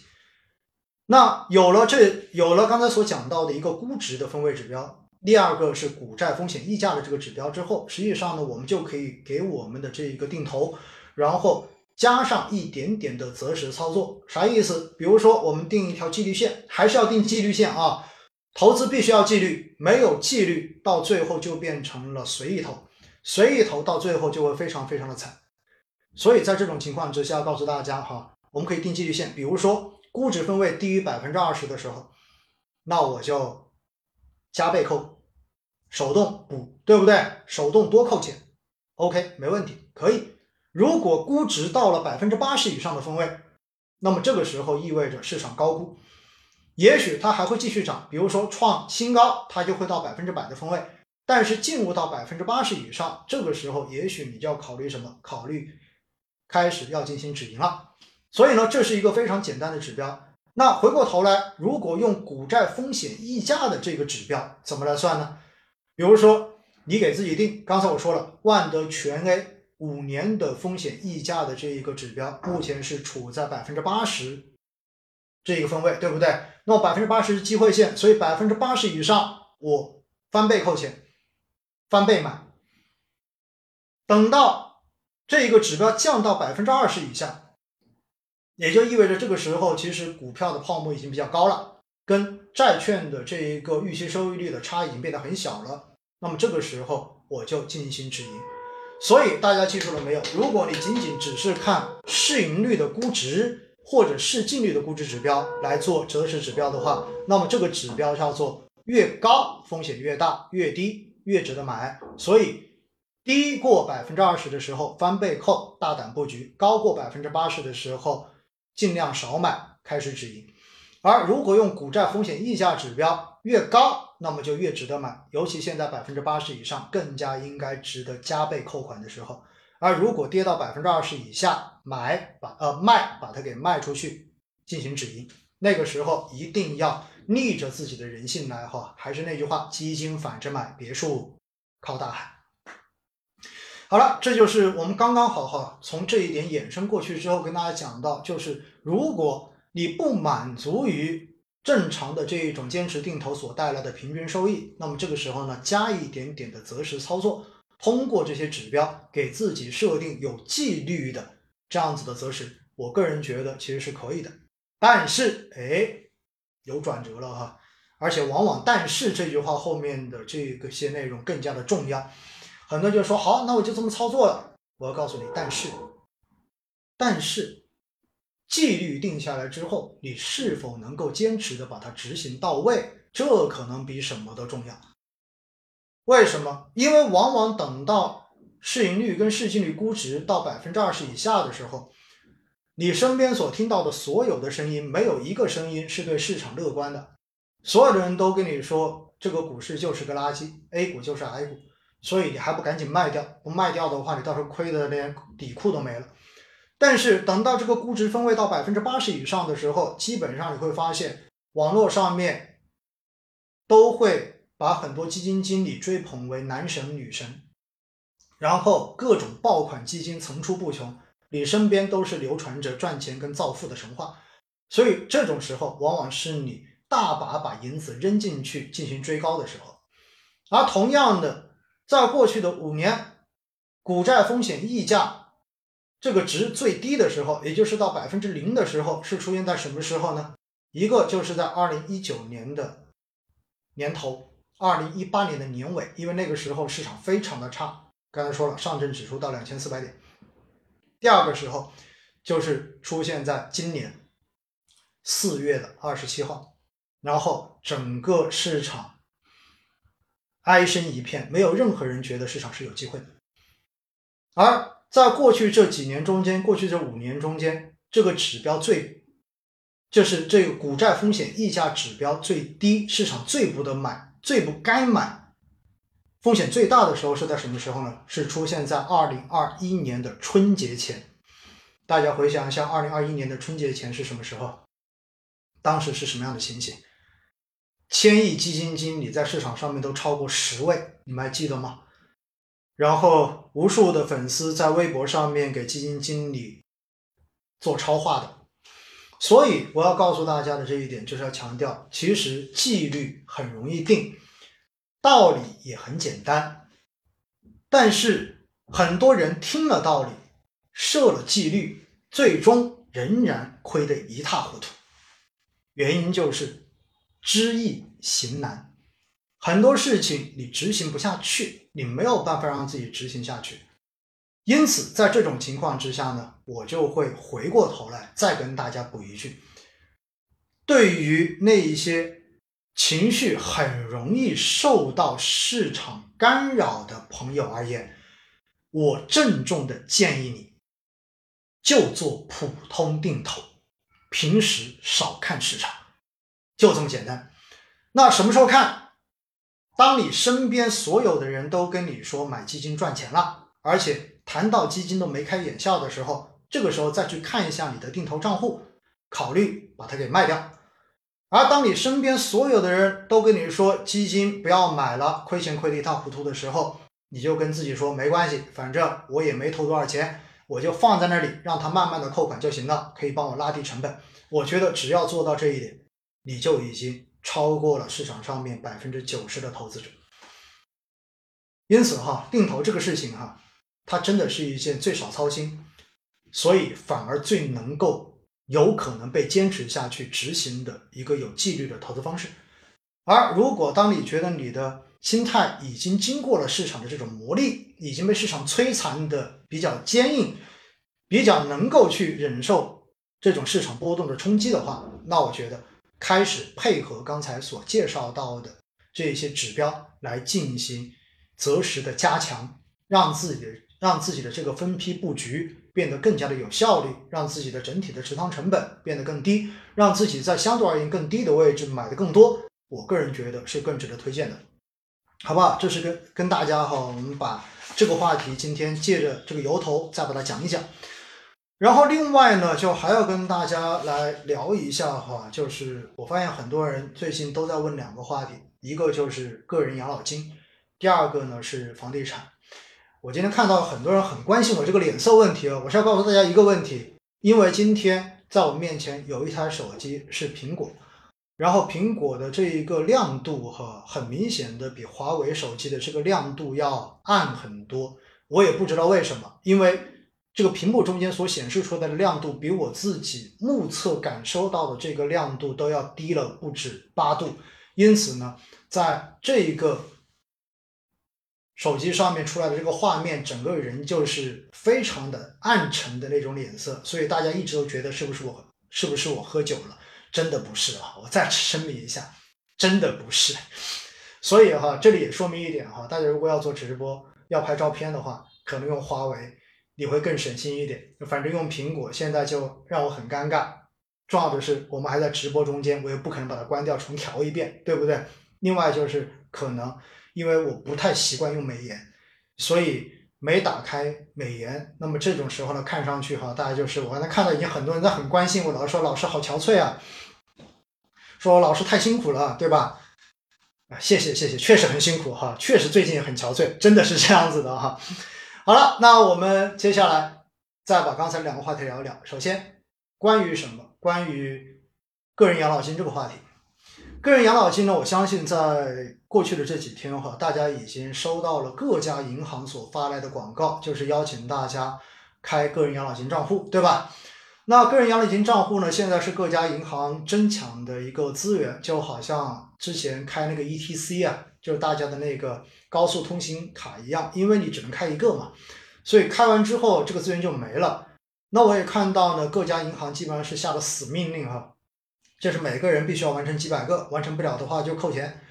[SPEAKER 1] 那有了这有了刚才所讲到的一个估值的分位指标，第二个是股债风险溢价的这个指标之后，实际上呢，我们就可以给我们的这一个定投，然后。加上一点点的择时操作，啥意思？比如说，我们定一条纪律线，还是要定纪律线啊？投资必须要纪律，没有纪律，到最后就变成了随意投，随意投到最后就会非常非常的惨。所以在这种情况之下，告诉大家哈，我们可以定纪律线，比如说估值分位低于百分之二十的时候，那我就加倍扣，手动补，对不对？手动多扣钱，OK，没问题，可以。如果估值到了百分之八十以上的分位，那么这个时候意味着市场高估，也许它还会继续涨，比如说创新高，它就会到百分之百的分位。但是进入到百分之八十以上，这个时候也许你就要考虑什么？考虑开始要进行止盈了。所以呢，这是一个非常简单的指标。那回过头来，如果用股债风险溢价的这个指标怎么来算呢？比如说你给自己定，刚才我说了，万德全 A。五年的风险溢价的这一个指标，目前是处在百分之八十这一个分位，对不对？那么百分之八十是机会线，所以百分之八十以上，我翻倍扣钱，翻倍买。等到这一个指标降到百分之二十以下，也就意味着这个时候，其实股票的泡沫已经比较高了，跟债券的这一个预期收益率的差已经变得很小了。那么这个时候，我就进行止盈。所以大家记住了没有？如果你仅仅只是看市盈率的估值或者市净率的估值指标来做择时指标的话，那么这个指标叫做越高风险越大，越低越值得买。所以低过百分之二十的时候翻倍扣大胆布局，高过百分之八十的时候尽量少买，开始止盈。而如果用股债风险溢价指标越高，那么就越值得买，尤其现在百分之八十以上，更加应该值得加倍扣款的时候。而如果跌到百分之二十以下，买把呃卖把它给卖出去进行止盈，那个时候一定要逆着自己的人性来哈。还是那句话，基金反着买，别墅靠大海。好了，这就是我们刚刚好哈，从这一点衍生过去之后，跟大家讲到，就是如果你不满足于。正常的这一种坚持定投所带来的平均收益，那么这个时候呢，加一点点的择时操作，通过这些指标给自己设定有纪律的这样子的择时，我个人觉得其实是可以的。但是，哎，有转折了哈，而且往往“但是”这句话后面的这个些内容更加的重要。很多人就说：“好，那我就这么操作了。”我要告诉你，但是，但是。纪律定下来之后，你是否能够坚持的把它执行到位？这可能比什么都重要。为什么？因为往往等到市盈率跟市净率估值到百分之二十以下的时候，你身边所听到的所有的声音，没有一个声音是对市场乐观的。所有的人都跟你说，这个股市就是个垃圾，A 股就是 I 股，所以你还不赶紧卖掉？不卖掉的话，你到时候亏的连底裤都没了。但是等到这个估值分位到百分之八十以上的时候，基本上你会发现，网络上面都会把很多基金经理追捧为男神女神，然后各种爆款基金层出不穷，你身边都是流传着赚钱跟造富的神话，所以这种时候往往是你大把把银子扔进去进行追高的时候。而同样的，在过去的五年，股债风险溢价。这个值最低的时候，也就是到百分之零的时候，是出现在什么时候呢？一个就是在二零一九年的年头，二零一八年的年尾，因为那个时候市场非常的差。刚才说了，上证指数到两千四百点。第二个时候就是出现在今年四月的二十七号，然后整个市场哀声一片，没有任何人觉得市场是有机会的，而。在过去这几年中间，过去这五年中间，这个指标最，就是这个股债风险溢价指标最低，市场最不得买、最不该买，风险最大的时候是在什么时候呢？是出现在二零二一年的春节前。大家回想一下，二零二一年的春节前是什么时候？当时是什么样的情形？千亿基金经理在市场上面都超过十位，你们还记得吗？然后无数的粉丝在微博上面给基金经理做超话的。所以我要告诉大家的这一点，就是要强调，其实纪律很容易定，道理也很简单，但是很多人听了道理。设了纪律，最终仍然亏得一塌糊涂。原因就是知易行难，很多事情你执行不下去，你没有办法让自己执行下去。因此，在这种情况之下呢，我就会回过头来再跟大家补一句：对于那一些情绪很容易受到市场干扰的朋友而言，我郑重的建议你。就做普通定投，平时少看市场，就这么简单。那什么时候看？当你身边所有的人都跟你说买基金赚钱了，而且谈到基金都眉开眼笑的时候，这个时候再去看一下你的定投账户，考虑把它给卖掉。而当你身边所有的人都跟你说基金不要买了，亏钱亏得一塌糊涂的时候，你就跟自己说没关系，反正我也没投多少钱。我就放在那里，让它慢慢的扣款就行了，可以帮我拉低成本。我觉得只要做到这一点，你就已经超过了市场上面百分之九十的投资者。因此哈，定投这个事情哈，它真的是一件最少操心，所以反而最能够有可能被坚持下去执行的一个有纪律的投资方式。而如果当你觉得你的心态已经经过了市场的这种磨砺，已经被市场摧残的比较坚硬，比较能够去忍受这种市场波动的冲击的话，那我觉得开始配合刚才所介绍到的这些指标来进行择时的加强，让自己的让自己的这个分批布局变得更加的有效率，让自己的整体的持仓成本变得更低，让自己在相对而言更低的位置买的更多，我个人觉得是更值得推荐的。好不好？这是跟跟大家哈，我们把这个话题今天借着这个由头再把它讲一讲。然后另外呢，就还要跟大家来聊一下哈，就是我发现很多人最近都在问两个话题，一个就是个人养老金，第二个呢是房地产。我今天看到很多人很关心我这个脸色问题啊，我是要告诉大家一个问题，因为今天在我面前有一台手机是苹果。然后苹果的这一个亮度哈，很明显的比华为手机的这个亮度要暗很多。我也不知道为什么，因为这个屏幕中间所显示出来的亮度比我自己目测感受到的这个亮度都要低了不止八度。因此呢，在这一个手机上面出来的这个画面，整个人就是非常的暗沉的那种脸色。所以大家一直都觉得是不是我是不是我喝酒了？真的不是啊！我再次声明一下，真的不是。所以哈，这里也说明一点哈，大家如果要做直播、要拍照片的话，可能用华为你会更省心一点。反正用苹果现在就让我很尴尬。重要的是，我们还在直播中间，我也不可能把它关掉重调一遍，对不对？另外就是可能因为我不太习惯用美颜，所以没打开美颜。那么这种时候呢，看上去哈，大家就是我刚才看到已经很多人在很关心我，老师说老师好憔悴啊。说老师太辛苦了，对吧？啊，谢谢谢谢，确实很辛苦哈，确实最近很憔悴，真的是这样子的哈。好了，那我们接下来再把刚才两个话题聊一聊。首先，关于什么？关于个人养老金这个话题。个人养老金呢，我相信在过去的这几天哈，大家已经收到了各家银行所发来的广告，就是邀请大家开个人养老金账户，对吧？那个人养老金账户呢？现在是各家银行争抢的一个资源，就好像之前开那个 ETC 啊，就是大家的那个高速通行卡一样，因为你只能开一个嘛，所以开完之后这个资源就没了。那我也看到呢，各家银行基本上是下了死命令哈，就是每个人必须要完成几百个，完成不了的话就扣钱。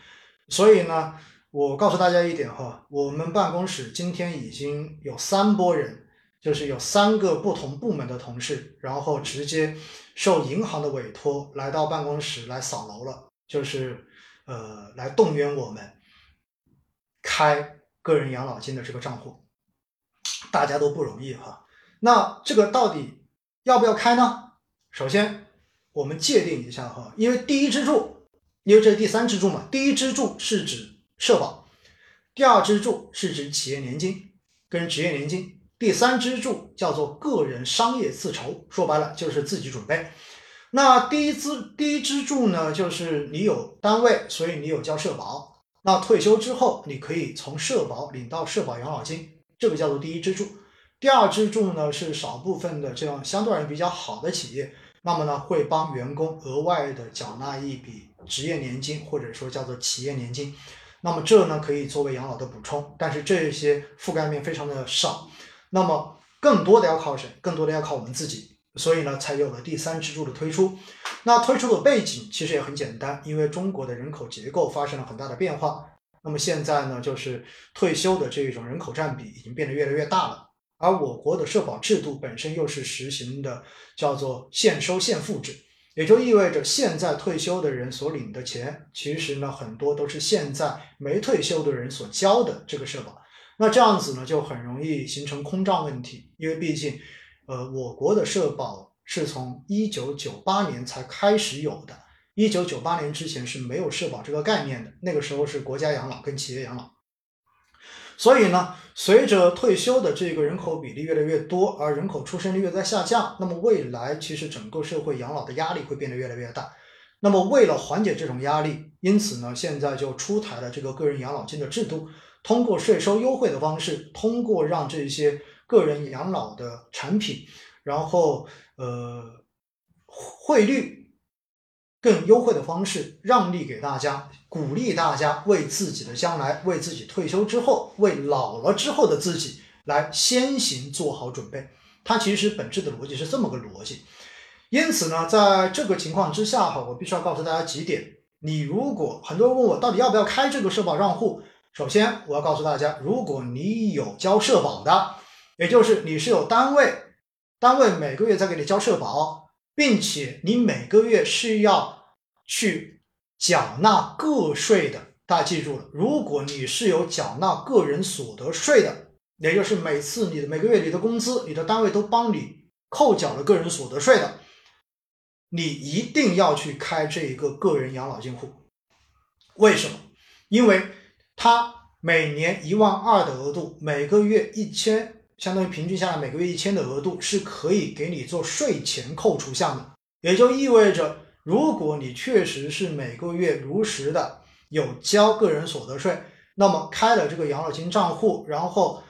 [SPEAKER 1] 所以呢，我告诉大家一点哈，我们办公室今天已经有三波人。就是有三个不同部门的同事，然后直接受银行的委托来到办公室来扫楼了，就是呃来动员我们开个人养老金的这个账户，大家都不容易哈。那这个到底要不要开呢？首先我们界定一下哈，因为第一支柱，因为这是第三支柱嘛，第一支柱是指社保，第二支柱是指企业年金跟职业年金，第三支柱叫做个人商业自筹，说白了就是自己准备。那第一支第一支柱呢，就是你有单位，所以你有交社保。那退休之后，你可以从社保领到社保养老金，这个叫做第一支柱。第二支柱呢，是少部分的这样相对而言比较好的企业，那么呢会帮员工额外的缴纳一笔职业年金，或者说叫做企业年金。那么这呢可以作为养老的补充，但是这些覆盖面非常的少。那么更多的要靠谁？更多的要靠我们自己。所以呢，才有了第三支柱的推出。那推出的背景其实也很简单，因为中国的人口结构发生了很大的变化。那么现在呢，就是退休的这种人口占比已经变得越来越大了。而我国的社保制度本身又是实行的叫做现收现付制，也就意味着现在退休的人所领的钱，其实呢很多都是现在没退休的人所交的这个社保。那这样子呢，就很容易形成空账问题，因为毕竟。呃，我国的社保是从一九九八年才开始有的，一九九八年之前是没有社保这个概念的，那个时候是国家养老跟企业养老。所以呢，随着退休的这个人口比例越来越多，而人口出生率又在下降，那么未来其实整个社会养老的压力会变得越来越大。那么为了缓解这种压力，因此呢，现在就出台了这个个人养老金的制度，通过税收优惠的方式，通过让这些。个人养老的产品，然后呃汇率更优惠的方式让利给大家，鼓励大家为自己的将来，为自己退休之后，为老了之后的自己来先行做好准备。它其实本质的逻辑是这么个逻辑。因此呢，在这个情况之下哈，我必须要告诉大家几点。你如果很多人问我到底要不要开这个社保账户，首先我要告诉大家，如果你有交社保的。也就是你是有单位，单位每个月在给你交社保，并且你每个月是要去缴纳个税的。大家记住了，如果你是有缴纳个人所得税的，也就是每次你的每个月你的工资，你的单位都帮你扣缴了个人所得税的，你一定要去开这一个个人养老金户。为什么？因为它每年一万二的额度，每个月一千。相当于平均下来每个月一千的额度是可以给你做税前扣除项的，也就意味着，如果你确实是每个月如实的有交个人所得税，那么开了这个养老金账户，然后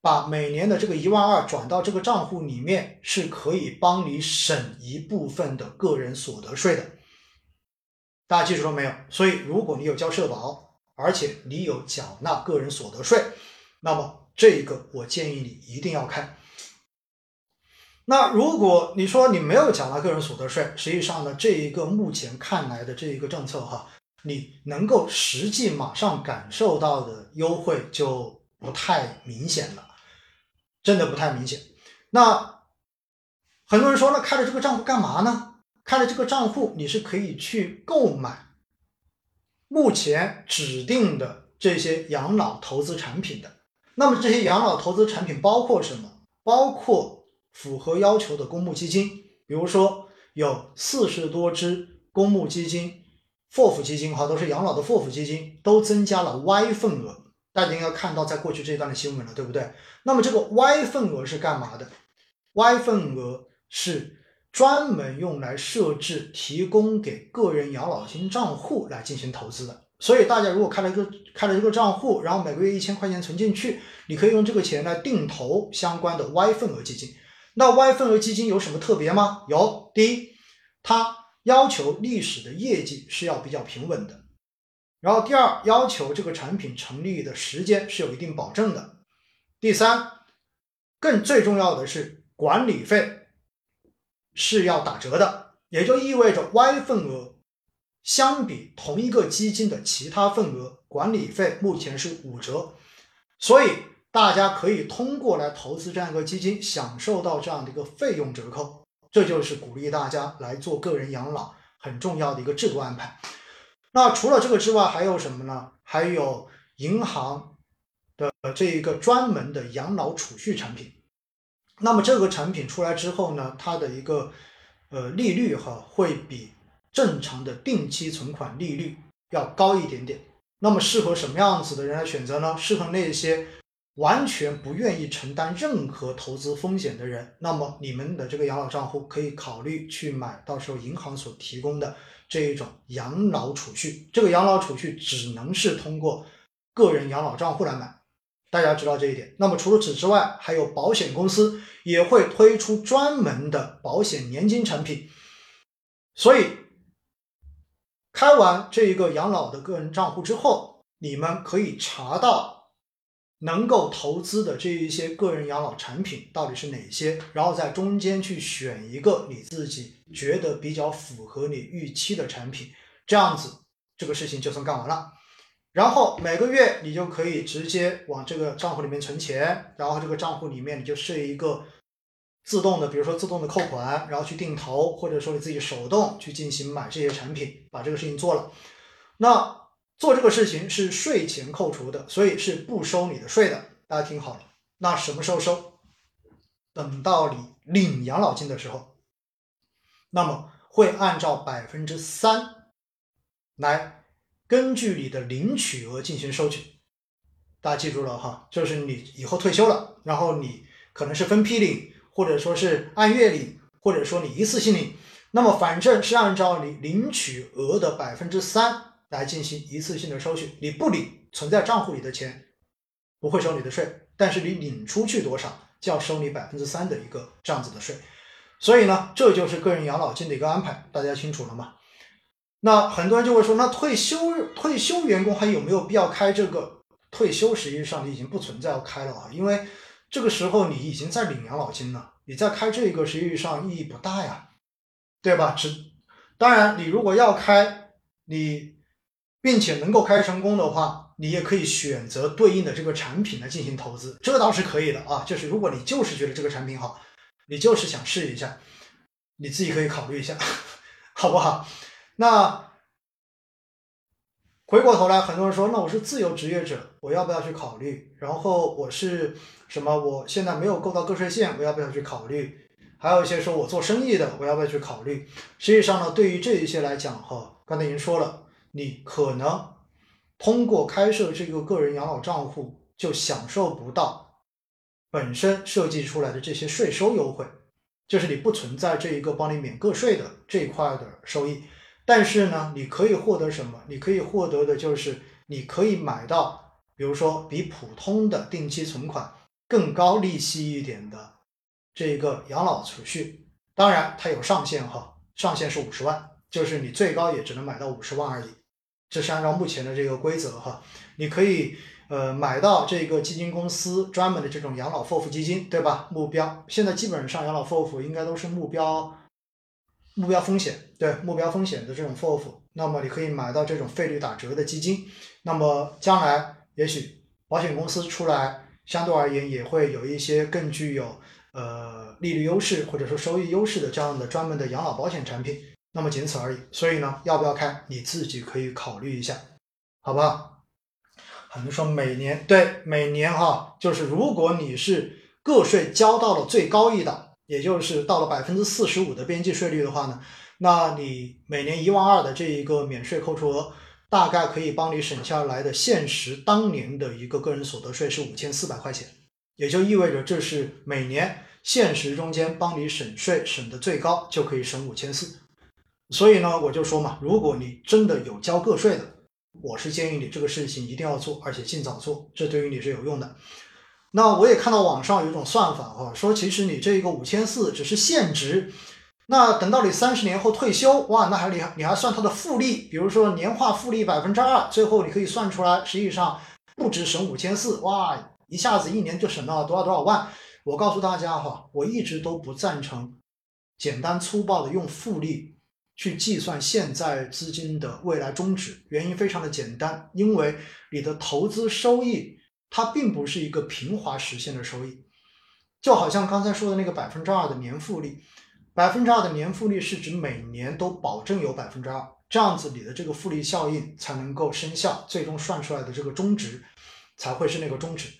[SPEAKER 1] 把每年的这个一万二转到这个账户里面，是可以帮你省一部分的个人所得税的。大家记住了没有？所以，如果你有交社保，而且你有缴纳个人所得税，那么。这一个我建议你一定要开。那如果你说你没有缴纳个人所得税，实际上呢，这一个目前看来的这一个政策哈，你能够实际马上感受到的优惠就不太明显了，真的不太明显。那很多人说，那开了这个账户干嘛呢？开了这个账户，你是可以去购买目前指定的这些养老投资产品的。那么这些养老投资产品包括什么？包括符合要求的公募基金，比如说有四十多只公募基金、FOF 基金，哈，都是养老的 FOF 基金，都增加了 Y 份额。大家应该看到在过去这一段的新闻了，对不对？那么这个 Y 份额是干嘛的？Y 份额是专门用来设置、提供给个人养老金账户来进行投资的。所以大家如果开了一个开了这个账户，然后每个月一千块钱存进去，你可以用这个钱来定投相关的 Y 份额基金。那 Y 份额基金有什么特别吗？有，第一，它要求历史的业绩是要比较平稳的。然后第二，要求这个产品成立的时间是有一定保证的。第三，更最重要的是管理费是要打折的，也就意味着 Y 份额。相比同一个基金的其他份额，管理费目前是五折，所以大家可以通过来投资这样一个基金，享受到这样的一个费用折扣。这就是鼓励大家来做个人养老很重要的一个制度安排。那除了这个之外，还有什么呢？还有银行的这一个专门的养老储蓄产品。那么这个产品出来之后呢，它的一个呃利率哈会比正常的定期存款利率要高一点点。那么适合什么样子的人来选择呢？适合那些完全不愿意承担任何投资风险的人。那么你们的这个养老账户可以考虑去买，到时候银行所提供的这一种养老储蓄。这个养老储蓄只能是通过个人养老账户来买。大家知道这一点。那么除了此之外，还有保险公司也会推出专门的保险年金产品。所以，开完这一个养老的个人账户之后，你们可以查到能够投资的这一些个人养老产品到底是哪些，然后在中间去选一个你自己觉得比较符合你预期的产品，这样子这个事情就算干完了。然后每个月你就可以直接往这个账户里面存钱，然后这个账户里面你就设一个自动的，比如说自动的扣款，然后去定投，或者说你自己手动去进行买这些产品，把这个事情做了。那做这个事情是税前扣除的，所以是不收你的税的。大家听好了，那什么时候收？等到你领养老金的时候，那么会按照百分之三来。根据你的领取额进行收取，大家记住了哈，就是你以后退休了，然后你可能是分批领，或者说是按月领，或者说你一次性领，那么反正是按照你领取额的百分之三来进行一次性的收取。你不领存在账户里的钱不会收你的税，但是你领出去多少就要收你百分之三的一个这样子的税。所以呢，这就是个人养老金的一个安排，大家清楚了吗？那很多人就会说，那退休退休员工还有没有必要开这个？退休实际上你已经不存在要开了啊，因为这个时候你已经在领养老金了，你再开这个实际上意义不大呀，对吧？只当然，你如果要开，你并且能够开成功的话，你也可以选择对应的这个产品来进行投资，这倒是可以的啊。就是如果你就是觉得这个产品好，你就是想试一下，你自己可以考虑一下，好不好？那回过头来，很多人说：“那我是自由职业者，我要不要去考虑？”然后我是什么？我现在没有够到个税线，我要不要去考虑？还有一些说我做生意的，我要不要去考虑？实际上呢，对于这一些来讲，哈，刚才已经说了，你可能通过开设这个个人养老账户，就享受不到本身设计出来的这些税收优惠，就是你不存在这一个帮你免个税的这一块的收益。但是呢，你可以获得什么？你可以获得的就是你可以买到，比如说比普通的定期存款更高利息一点的这个养老储蓄。当然，它有上限哈，上限是五十万，就是你最高也只能买到五十万而已。这是按照目前的这个规则哈，你可以呃买到这个基金公司专门的这种养老 FOF 基金，对吧？目标现在基本上养老 FOF 应该都是目标。目标风险对目标风险的这种 FOF，那么你可以买到这种费率打折的基金。那么将来也许保险公司出来，相对而言也会有一些更具有呃利率优势或者说收益优势的这样的专门的养老保险产品。那么仅此而已。所以呢，要不要开你自己可以考虑一下，好不好？很多说每年对每年哈，就是如果你是个税交到了最高一档。也就是到了百分之四十五的边际税率的话呢，那你每年一万二的这一个免税扣除额，大概可以帮你省下来的现实当年的一个个人所得税是五千四百块钱，也就意味着这是每年现实中间帮你省税省的最高，就可以省五千四。所以呢，我就说嘛，如果你真的有交个税的，我是建议你这个事情一定要做，而且尽早做，这对于你是有用的。那我也看到网上有一种算法哈，说其实你这个五千四只是现值，那等到你三十年后退休，哇，那还你你还算它的复利，比如说年化复利百分之二，最后你可以算出来，实际上不止省五千四，哇，一下子一年就省了多少多少万。我告诉大家哈，我一直都不赞成简单粗暴的用复利去计算现在资金的未来终止，原因非常的简单，因为你的投资收益。它并不是一个平滑实现的收益，就好像刚才说的那个百分之二的年复利，百分之二的年复利是指每年都保证有百分之二，这样子你的这个复利效应才能够生效，最终算出来的这个中值才会是那个中值。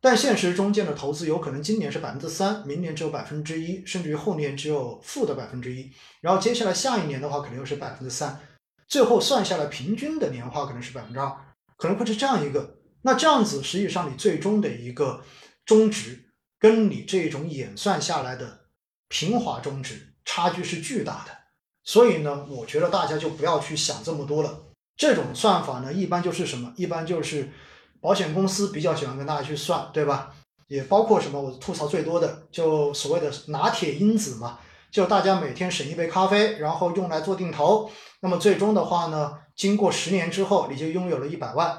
[SPEAKER 1] 但现实中间的投资有可能今年是百分之三，明年只有百分之一，甚至于后年只有负的百分之一，然后接下来下一年的话可能又是百分之三，最后算下来平均的年化可能是百分之二，可能会是这样一个。那这样子实际上你最终的一个中值跟你这种演算下来的平滑中值差距是巨大的。所以呢，我觉得大家就不要去想这么多了。这种算法呢，一般就是什么？一般就是。保险公司比较喜欢跟大家去算，对吧？也包括什么？我吐槽最多的就所谓的拿铁因子嘛，就大家每天省一杯咖啡，然后用来做定投，那么最终的话呢，经过十年之后，你就拥有了一百万。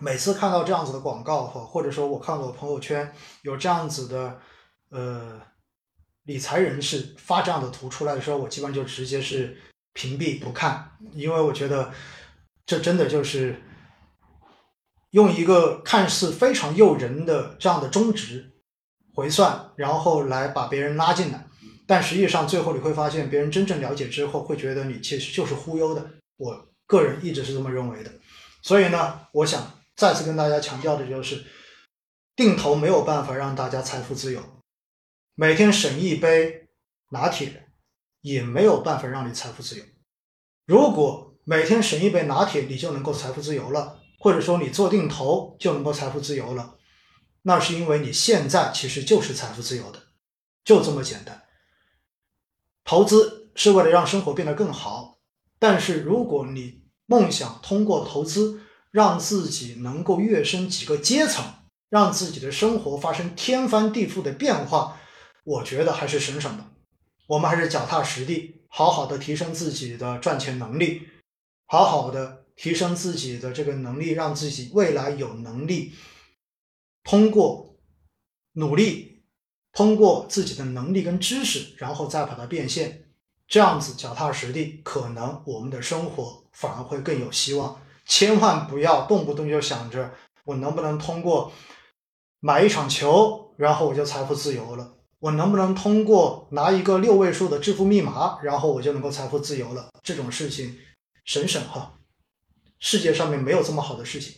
[SPEAKER 1] 每次看到这样子的广告哈，或者说我看我朋友圈有这样子的呃理财人士发这样的图出来的时候，我基本上就直接是屏蔽不看，因为我觉得这真的就是。用一个看似非常诱人的这样的中值回算，然后来把别人拉进来，但实际上最后你会发现，别人真正了解之后会觉得你其实就是忽悠的。我个人一直是这么认为的。所以呢，我想再次跟大家强调的就是，定投没有办法让大家财富自由，每天省一杯拿铁也没有办法让你财富自由。如果每天省一杯拿铁，你就能够财富自由了。或者说你做定投就能够财富自由了，那是因为你现在其实就是财富自由的，就这么简单。投资是为了让生活变得更好，但是如果你梦想通过投资让自己能够跃升几个阶层，让自己的生活发生天翻地覆的变化，我觉得还是省省吧。我们还是脚踏实地，好好的提升自己的赚钱能力，好好的。提升自己的这个能力，让自己未来有能力通过努力，通过自己的能力跟知识，然后再把它变现，这样子脚踏实地，可能我们的生活反而会更有希望。千万不要动不动就想着我能不能通过买一场球，然后我就财富自由了；我能不能通过拿一个六位数的致富密码，然后我就能够财富自由了？这种事情省省哈。世界上面没有这么好的事情。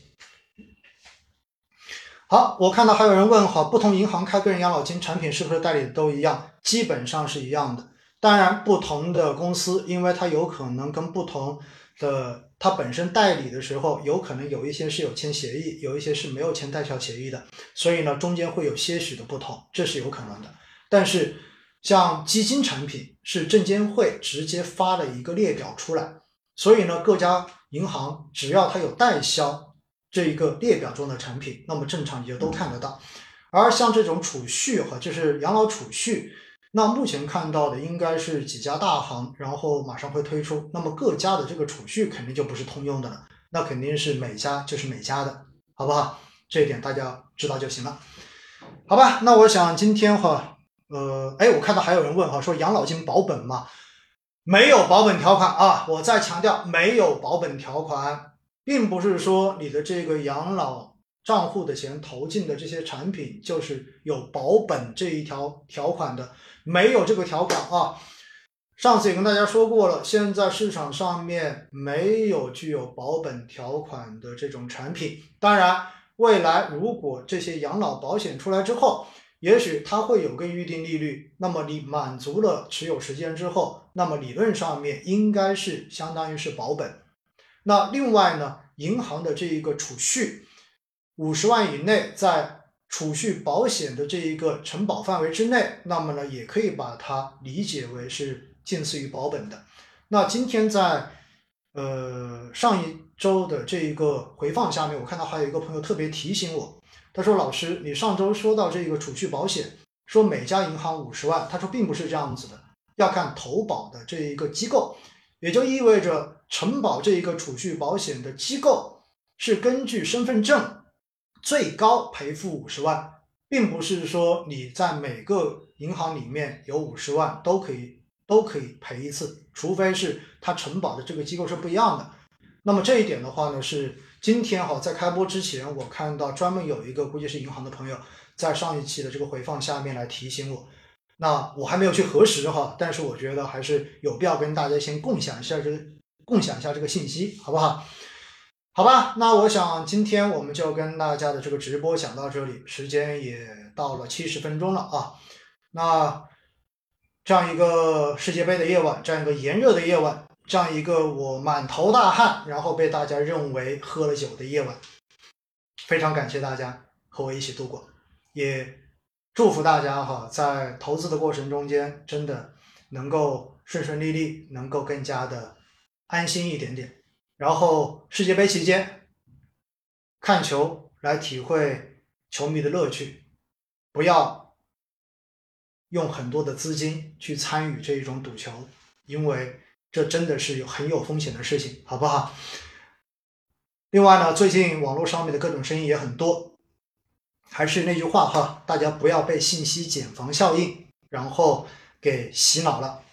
[SPEAKER 1] 好，我看到还有人问哈，不同银行开个人养老金产品是不是代理都一样？基本上是一样的。当然，不同的公司，因为它有可能跟不同的它本身代理的时候，有可能有一些是有签协议，有一些是没有签代销协议的，所以呢，中间会有些许的不同，这是有可能的。但是，像基金产品是证监会直接发了一个列表出来，所以呢，各家。银行只要它有代销这一个列表中的产品，那么正常也就都看得到。而像这种储蓄哈，就是养老储蓄，那目前看到的应该是几家大行，然后马上会推出。那么各家的这个储蓄肯定就不是通用的了，那肯定是每家就是每家的，好不好？这一点大家知道就行了，好吧？那我想今天哈，呃，哎，我看到还有人问哈，说养老金保本吗？没有保本条款啊！我再强调，没有保本条款，并不是说你的这个养老账户的钱投进的这些产品就是有保本这一条条款的，没有这个条款啊。上次也跟大家说过了，现在市场上面没有具有保本条款的这种产品。当然，未来如果这些养老保险出来之后，也许它会有个预定利率，那么你满足了持有时间之后，那么理论上面应该是相当于是保本。那另外呢，银行的这一个储蓄五十万以内，在储蓄保险的这一个承保范围之内，那么呢也可以把它理解为是近似于保本的。那今天在呃上一周的这一个回放下面，我看到还有一个朋友特别提醒我。他说：“老师，你上周说到这个储蓄保险，说每家银行五十万。他说并不是这样子的，要看投保的这一个机构，也就意味着承保这一个储蓄保险的机构是根据身份证最高赔付五十万，并不是说你在每个银行里面有五十万都可以都可以赔一次，除非是他承保的这个机构是不一样的。那么这一点的话呢是。”今天哈，在开播之前，我看到专门有一个估计是银行的朋友，在上一期的这个回放下面来提醒我。那我还没有去核实哈，但是我觉得还是有必要跟大家先共享一下这个共享一下这个信息，好不好？好吧，那我想今天我们就跟大家的这个直播讲到这里，时间也到了七十分钟了啊。那这样一个世界杯的夜晚，这样一个炎热的夜晚，这样一个我满头大汗，然后被大家认为喝了酒的夜晚，非常感谢大家和我一起度过，也祝福大家哈，在投资的过程中间，真的能够顺顺利利，能够更加的安心一点点。然后世界杯期间看球来体会球迷的乐趣，不要用很多的资金去参与这一种赌球，因为这真的是有很有风险的事情，好不好？另外呢，最近网络上面的各种声音也很多，还是那句话哈，大家不要被信息茧房效应然后给洗脑了。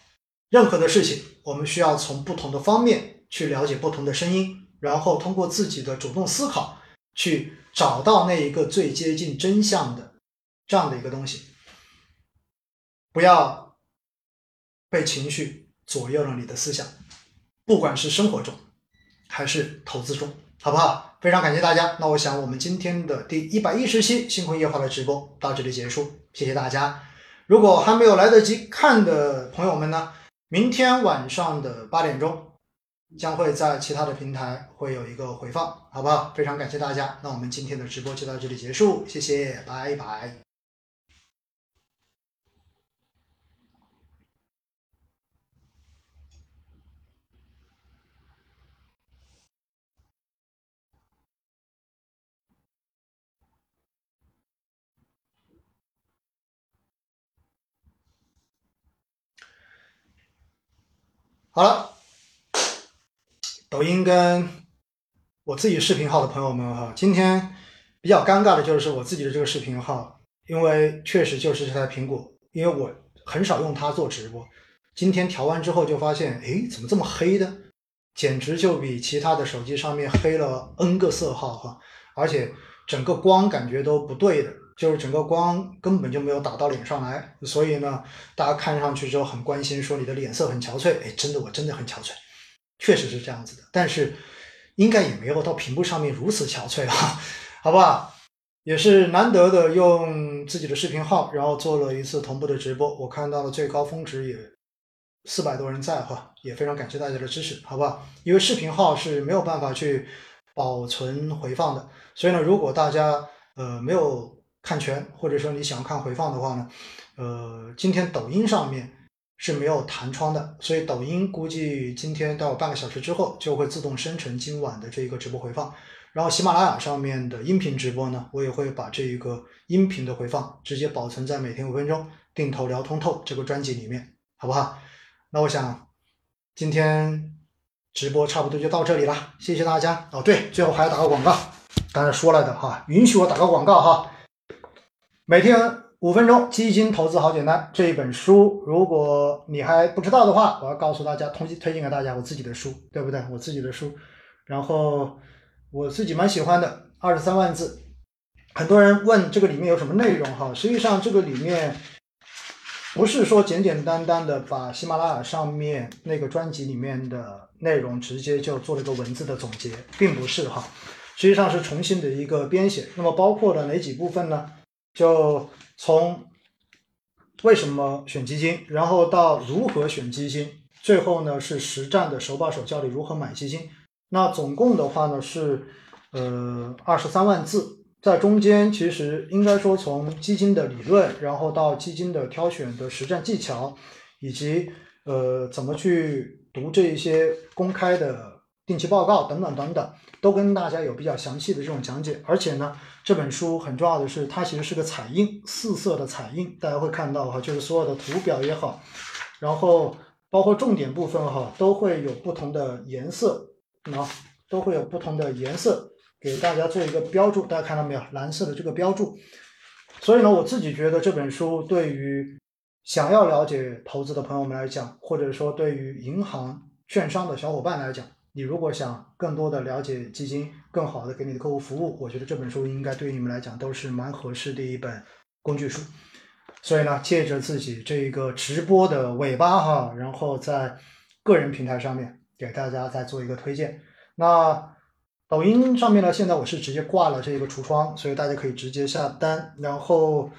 [SPEAKER 1] 任何的事情，我们需要从不同的方面。去了解不同的声音，然后通过自己的主动思考，去找到那一个最接近真相的这样的一个东西。不要被情绪左右了你的思想，不管是生活中还是投资中，好不好？非常感谢大家。那我想我们今天的第一百一十期星空夜话的直播到这里结束，谢谢大家。如果还没有来得及看的朋友们呢，明天晚上的八点钟。将会在其他的平台会有一个回放，好不好？非常感谢大家，那我们今天的直播就到这里结束，谢谢，拜拜。好了。抖音跟我自己视频号的朋友们哈，今天比较尴尬的就是我自己的这个视频号，因为确实就是这台苹果，因为我很少用它做直播。今天调完之后就发现，哎，怎么这么黑的？简直就比其他的手机上面黑了 N 个色号哈，而且整个光感觉都不对的，就是整个光根本就没有打到脸上来。所以呢，大家看上去之后很关心，说你的脸色很憔悴。哎，真的，我真的很憔悴。确实是这样子的，但是应该也没有到屏幕上面如此憔悴啊，好不好？也是难得的用自己的视频号，然后做了一次同步的直播，我看到了最高峰值也四百多人在哈，也非常感谢大家的支持，好不好？因为视频号是没有办法去保存回放的，所以呢，如果大家呃没有看全，或者说你想看回放的话呢，呃，今天抖音上面。是没有弹窗的，所以抖音估计今天到半个小时之后就会自动生成今晚的这一个直播回放。然后喜马拉雅上面的音频直播呢，我也会把这一个音频的回放直接保存在每天五分钟定投聊通透这个专辑里面，好不好？那我想今天直播差不多就到这里了，谢谢大家。哦，对，最后还要打个广告，刚才说了的哈，允许我打个广告哈，每天。五分钟基金投资好简单这一本书，如果你还不知道的话，我要告诉大家，推推荐给大家我自己的书，对不对？我自己的书，然后我自己蛮喜欢的，二十三万字。很多人问这个里面有什么内容哈，实际上这个里面不是说简简单单的把喜马拉雅上面那个专辑里面的内容直接就做了个文字的总结，并不是哈，实际上是重新的一个编写。那么包括了哪几部分呢？就从为什么选基金，然后到如何选基金，最后呢是实战的手把手教你如何买基金。那总共的话呢是呃二十三万字，在中间其实应该说从基金的理论，然后到基金的挑选的实战技巧，以及呃怎么去读这一些公开的定期报告等等等等，都跟大家有比较详细的这种讲解，而且呢。这本书很重要的是，它其实是个彩印，四色的彩印，大家会看到哈，就是所有的图表也好，然后包括重点部分哈，都会有不同的颜色，啊，都会有不同的颜色给大家做一个标注，大家看到没有？蓝色的这个标注。所以呢，我自己觉得这本书对于想要了解投资的朋友们来讲，或者说对于银行、券商的小伙伴来讲。你如果想更多的了解基金，更好的给你的客户服务，我觉得这本书应该对你们来讲都是蛮合适的一本工具书。所以呢，借着自己这个直播的尾巴哈，然后在个人平台上面给大家再做一个推荐。那抖音上面呢，现在我是直接挂了这个橱窗，所以大家可以直接下单。然后，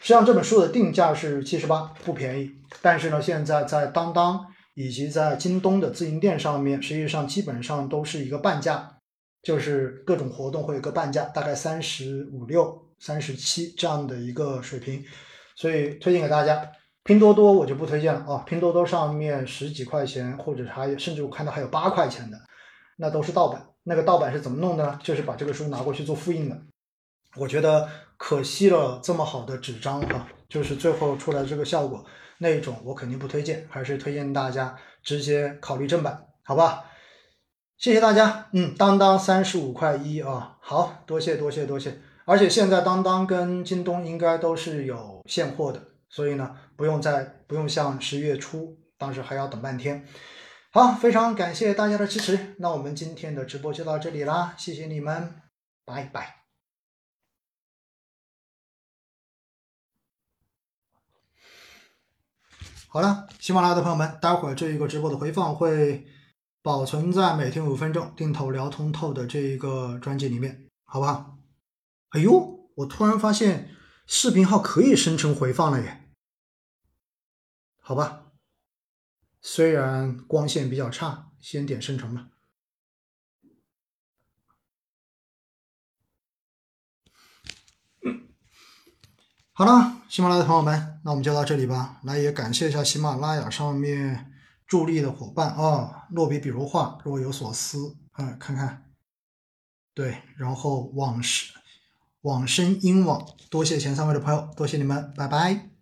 [SPEAKER 1] 实际上这本书的定价是七十八，不便宜。但是呢，现在在当当以及在京东的自营店上面，实际上基本上都是一个半价，就是各种活动会有个半价，大概三十五六、三十七这样的一个水平。所以推荐给大家。拼多多我就不推荐了啊，拼多多上面十几块钱，或者还甚至我看到还有八块钱的，那都是盗版。那个盗版是怎么弄的呢？就是把这个书拿过去做复印的。我觉得可惜了这么好的纸张啊，就是最后出来这个效果，那种我肯定不推荐，还是推荐大家直接考虑正版，好吧？谢谢大家，嗯，当当三十五块一啊，好多谢多谢多谢，而且现在当当跟京东应该都是有现货的，所以呢，不用再不用像十月初当时还要等半天。好，非常感谢大家的支持。那我们今天的直播就到这里啦，谢谢你们，拜拜。好了，喜马拉雅的朋友们，待会儿这一个直播的回放会保存在每天五分钟定投聊通透的这一个专辑里面，好不好？哎呦，我突然发现视频号可以生成回放了耶，好吧。虽然光线比较差，先点生成吧。好了，喜马拉雅的朋友们，那我们就到这里吧。来，也感谢一下喜马拉雅上面助力的伙伴啊，落笔笔如画，若有所思啊，看看。对，然后往事往生因往，多谢前三位的朋友，多谢你们，拜拜。